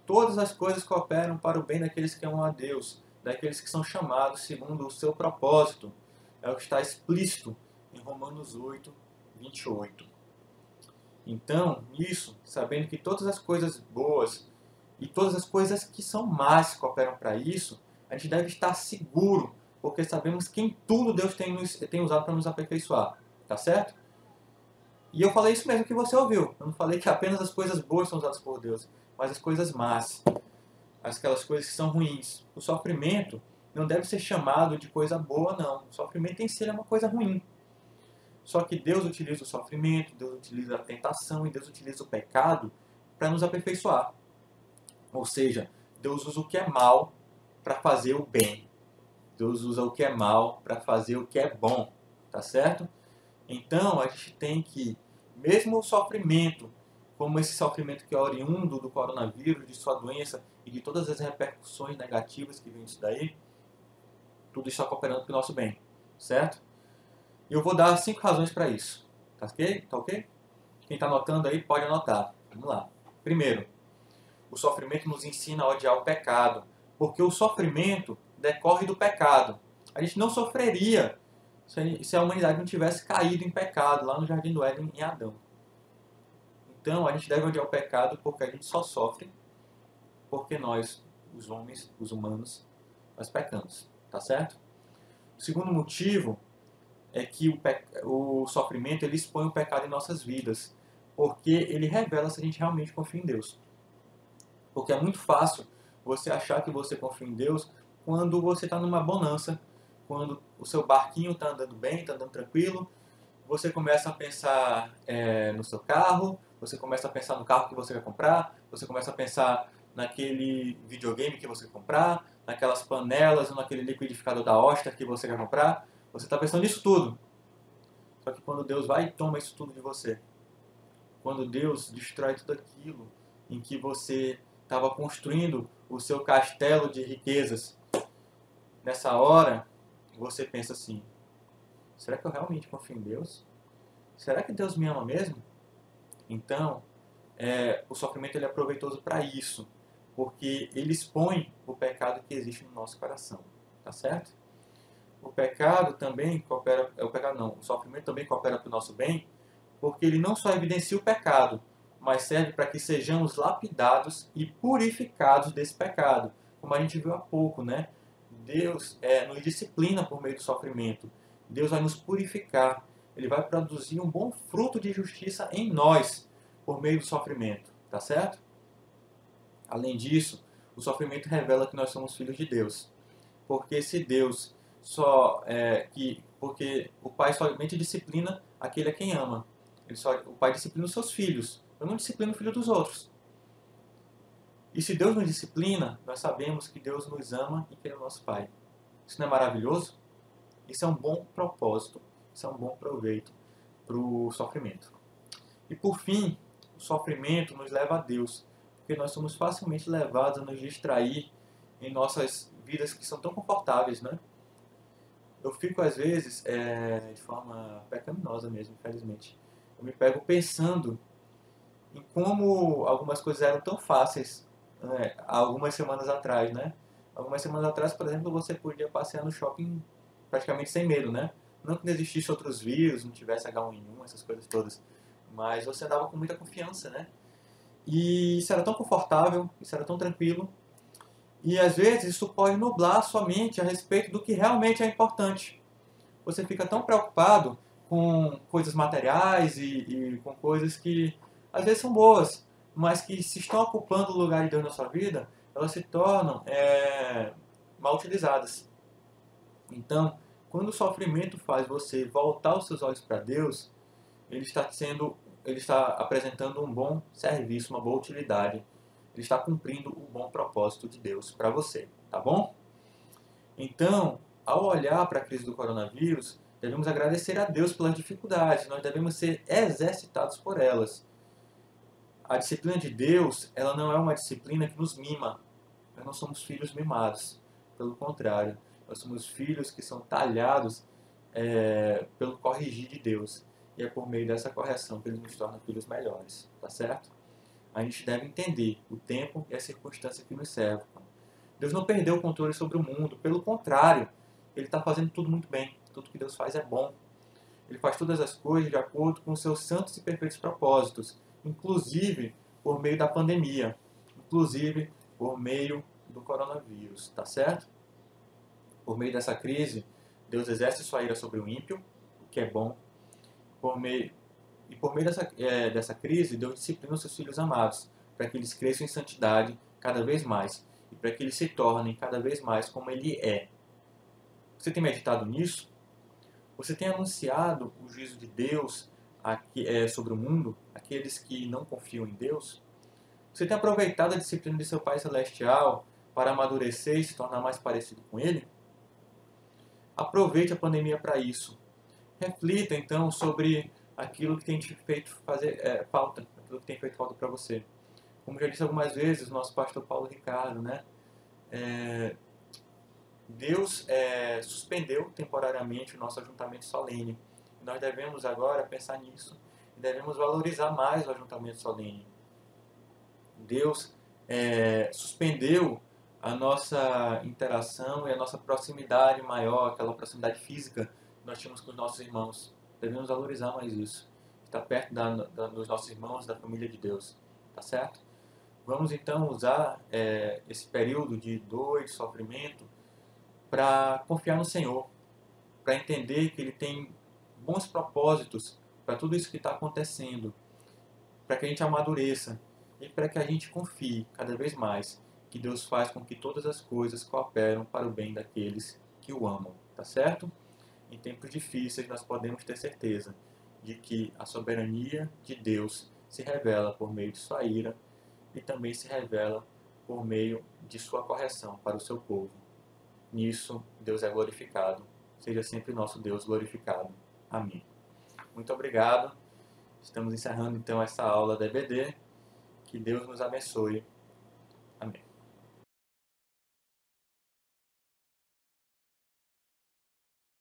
Todas as coisas cooperam para o bem daqueles que amam a Deus, daqueles que são chamados segundo o seu propósito. É o que está explícito em Romanos 8, 28. Então, nisso, sabendo que todas as coisas boas e todas as coisas que são más cooperam para isso, a gente deve estar seguro, porque sabemos que em tudo Deus tem, nos, tem usado para nos aperfeiçoar. Tá certo? E eu falei isso mesmo que você ouviu. Eu não falei que apenas as coisas boas são usadas por Deus, mas as coisas más. Aquelas coisas que são ruins. O sofrimento não deve ser chamado de coisa boa, não. O sofrimento em si é uma coisa ruim. Só que Deus utiliza o sofrimento, Deus utiliza a tentação e Deus utiliza o pecado para nos aperfeiçoar. Ou seja, Deus usa o que é mal para fazer o bem. Deus usa o que é mal para fazer o que é bom. Tá certo? Então, a gente tem que, mesmo o sofrimento, como esse sofrimento que é oriundo do coronavírus, de sua doença e de todas as repercussões negativas que vem disso daí, tudo está cooperando para o nosso bem, certo? E eu vou dar cinco razões para isso, tá ok? Tá ok? Quem está anotando aí pode anotar. Vamos lá. Primeiro, o sofrimento nos ensina a odiar o pecado, porque o sofrimento decorre do pecado. A gente não sofreria se a humanidade não tivesse caído em pecado lá no Jardim do Éden em Adão. Então a gente deve odiar o pecado porque a gente só sofre porque nós, os homens, os humanos, nós pecamos. Tá certo? O segundo motivo é que o, o sofrimento ele expõe o pecado em nossas vidas, porque ele revela se a gente realmente confia em Deus. Porque é muito fácil você achar que você confia em Deus quando você está numa bonança, quando o seu barquinho está andando bem, está andando tranquilo, você começa a pensar é, no seu carro, você começa a pensar no carro que você vai comprar, você começa a pensar naquele videogame que você comprar, naquelas panelas ou naquele liquidificador da Oster que você quer comprar. Você está pensando nisso tudo. Só que quando Deus vai e toma isso tudo de você, quando Deus destrói tudo aquilo em que você estava construindo o seu castelo de riquezas, nessa hora você pensa assim: será que eu realmente confio em Deus? Será que Deus me ama mesmo? Então, é, o sofrimento ele é proveitoso para isso, porque ele expõe o pecado que existe no nosso coração, tá certo? O pecado também coopera, é o pecado não, o sofrimento também coopera para o nosso bem, porque ele não só evidencia o pecado, mas serve para que sejamos lapidados e purificados desse pecado, como a gente viu há pouco, né? Deus é, nos disciplina por meio do sofrimento. Deus vai nos purificar. Ele vai produzir um bom fruto de justiça em nós por meio do sofrimento. Tá certo? Além disso, o sofrimento revela que nós somos filhos de Deus. Porque se Deus só é, que porque o pai somente disciplina aquele a quem ama. Ele só, o pai disciplina os seus filhos. Eu não disciplino o filho dos outros. E se Deus nos disciplina, nós sabemos que Deus nos ama e que Ele é o nosso Pai. Isso não é maravilhoso? Isso é um bom propósito, isso é um bom proveito para o sofrimento. E por fim, o sofrimento nos leva a Deus, porque nós somos facilmente levados a nos distrair em nossas vidas que são tão confortáveis, né? Eu fico às vezes, é, de forma pecaminosa mesmo, infelizmente, eu me pego pensando em como algumas coisas eram tão fáceis né, algumas semanas atrás, né? Algumas semanas atrás, por exemplo, você podia passear no shopping praticamente sem medo, né? Não que não existisse outros vírus, não tivesse H1N1, essas coisas todas, mas você andava com muita confiança, né? E isso era tão confortável, isso era tão tranquilo. E às vezes isso pode nublar sua mente a respeito do que realmente é importante. Você fica tão preocupado com coisas materiais e, e com coisas que às vezes são boas, mas que se estão ocupando o lugar de Deus na sua vida, elas se tornam é, mal utilizadas. Então, quando o sofrimento faz você voltar os seus olhos para Deus, ele está sendo, ele está apresentando um bom serviço, uma boa utilidade. Ele está cumprindo o bom propósito de Deus para você, tá bom? Então, ao olhar para a crise do coronavírus, devemos agradecer a Deus pelas dificuldades, nós devemos ser exercitados por elas a disciplina de Deus, ela não é uma disciplina que nos mima. Nós não somos filhos mimados. Pelo contrário, nós somos filhos que são talhados é, pelo corrigir de Deus. E é por meio dessa correção que ele nos torna filhos melhores. Tá certo? A gente deve entender o tempo e a circunstância que nos serve. Deus não perdeu o controle sobre o mundo. Pelo contrário, ele está fazendo tudo muito bem. Tudo que Deus faz é bom. Ele faz todas as coisas de acordo com os seus santos e perfeitos propósitos inclusive por meio da pandemia, inclusive por meio do coronavírus, tá certo? Por meio dessa crise, Deus exerce sua ira sobre o ímpio, o que é bom. Por meio, e por meio dessa, é, dessa crise, Deus disciplina os seus filhos amados, para que eles cresçam em santidade cada vez mais, e para que eles se tornem cada vez mais como Ele é. Você tem meditado nisso? Você tem anunciado o juízo de Deus aqui, é, sobre o mundo, aqueles que não confiam em Deus? Você tem aproveitado a disciplina de seu Pai Celestial para amadurecer e se tornar mais parecido com Ele? Aproveite a pandemia para isso. Reflita então sobre aquilo que tem feito fazer é, falta, aquilo que tem feito falta para você. Como já disse algumas vezes, o nosso pastor Paulo Ricardo, né? É, Deus é, suspendeu temporariamente o nosso ajuntamento solene nós devemos agora pensar nisso e devemos valorizar mais o ajuntamento solene. Deus é, suspendeu a nossa interação e a nossa proximidade maior, aquela proximidade física nós tínhamos com os nossos irmãos. Devemos valorizar mais isso. Estar perto da, da, dos nossos irmãos, da família de Deus. Tá certo? Vamos então usar é, esse período de dor e de sofrimento para confiar no Senhor, para entender que Ele tem bons propósitos para tudo isso que está acontecendo, para que a gente amadureça e para que a gente confie cada vez mais que Deus faz com que todas as coisas cooperam para o bem daqueles que o amam, tá certo? Em tempos difíceis nós podemos ter certeza de que a soberania de Deus se revela por meio de sua ira e também se revela por meio de sua correção para o seu povo. Nisso Deus é glorificado. Seja sempre nosso Deus glorificado. Amém. Muito obrigado. Estamos encerrando então essa aula da EBD. Que Deus nos abençoe.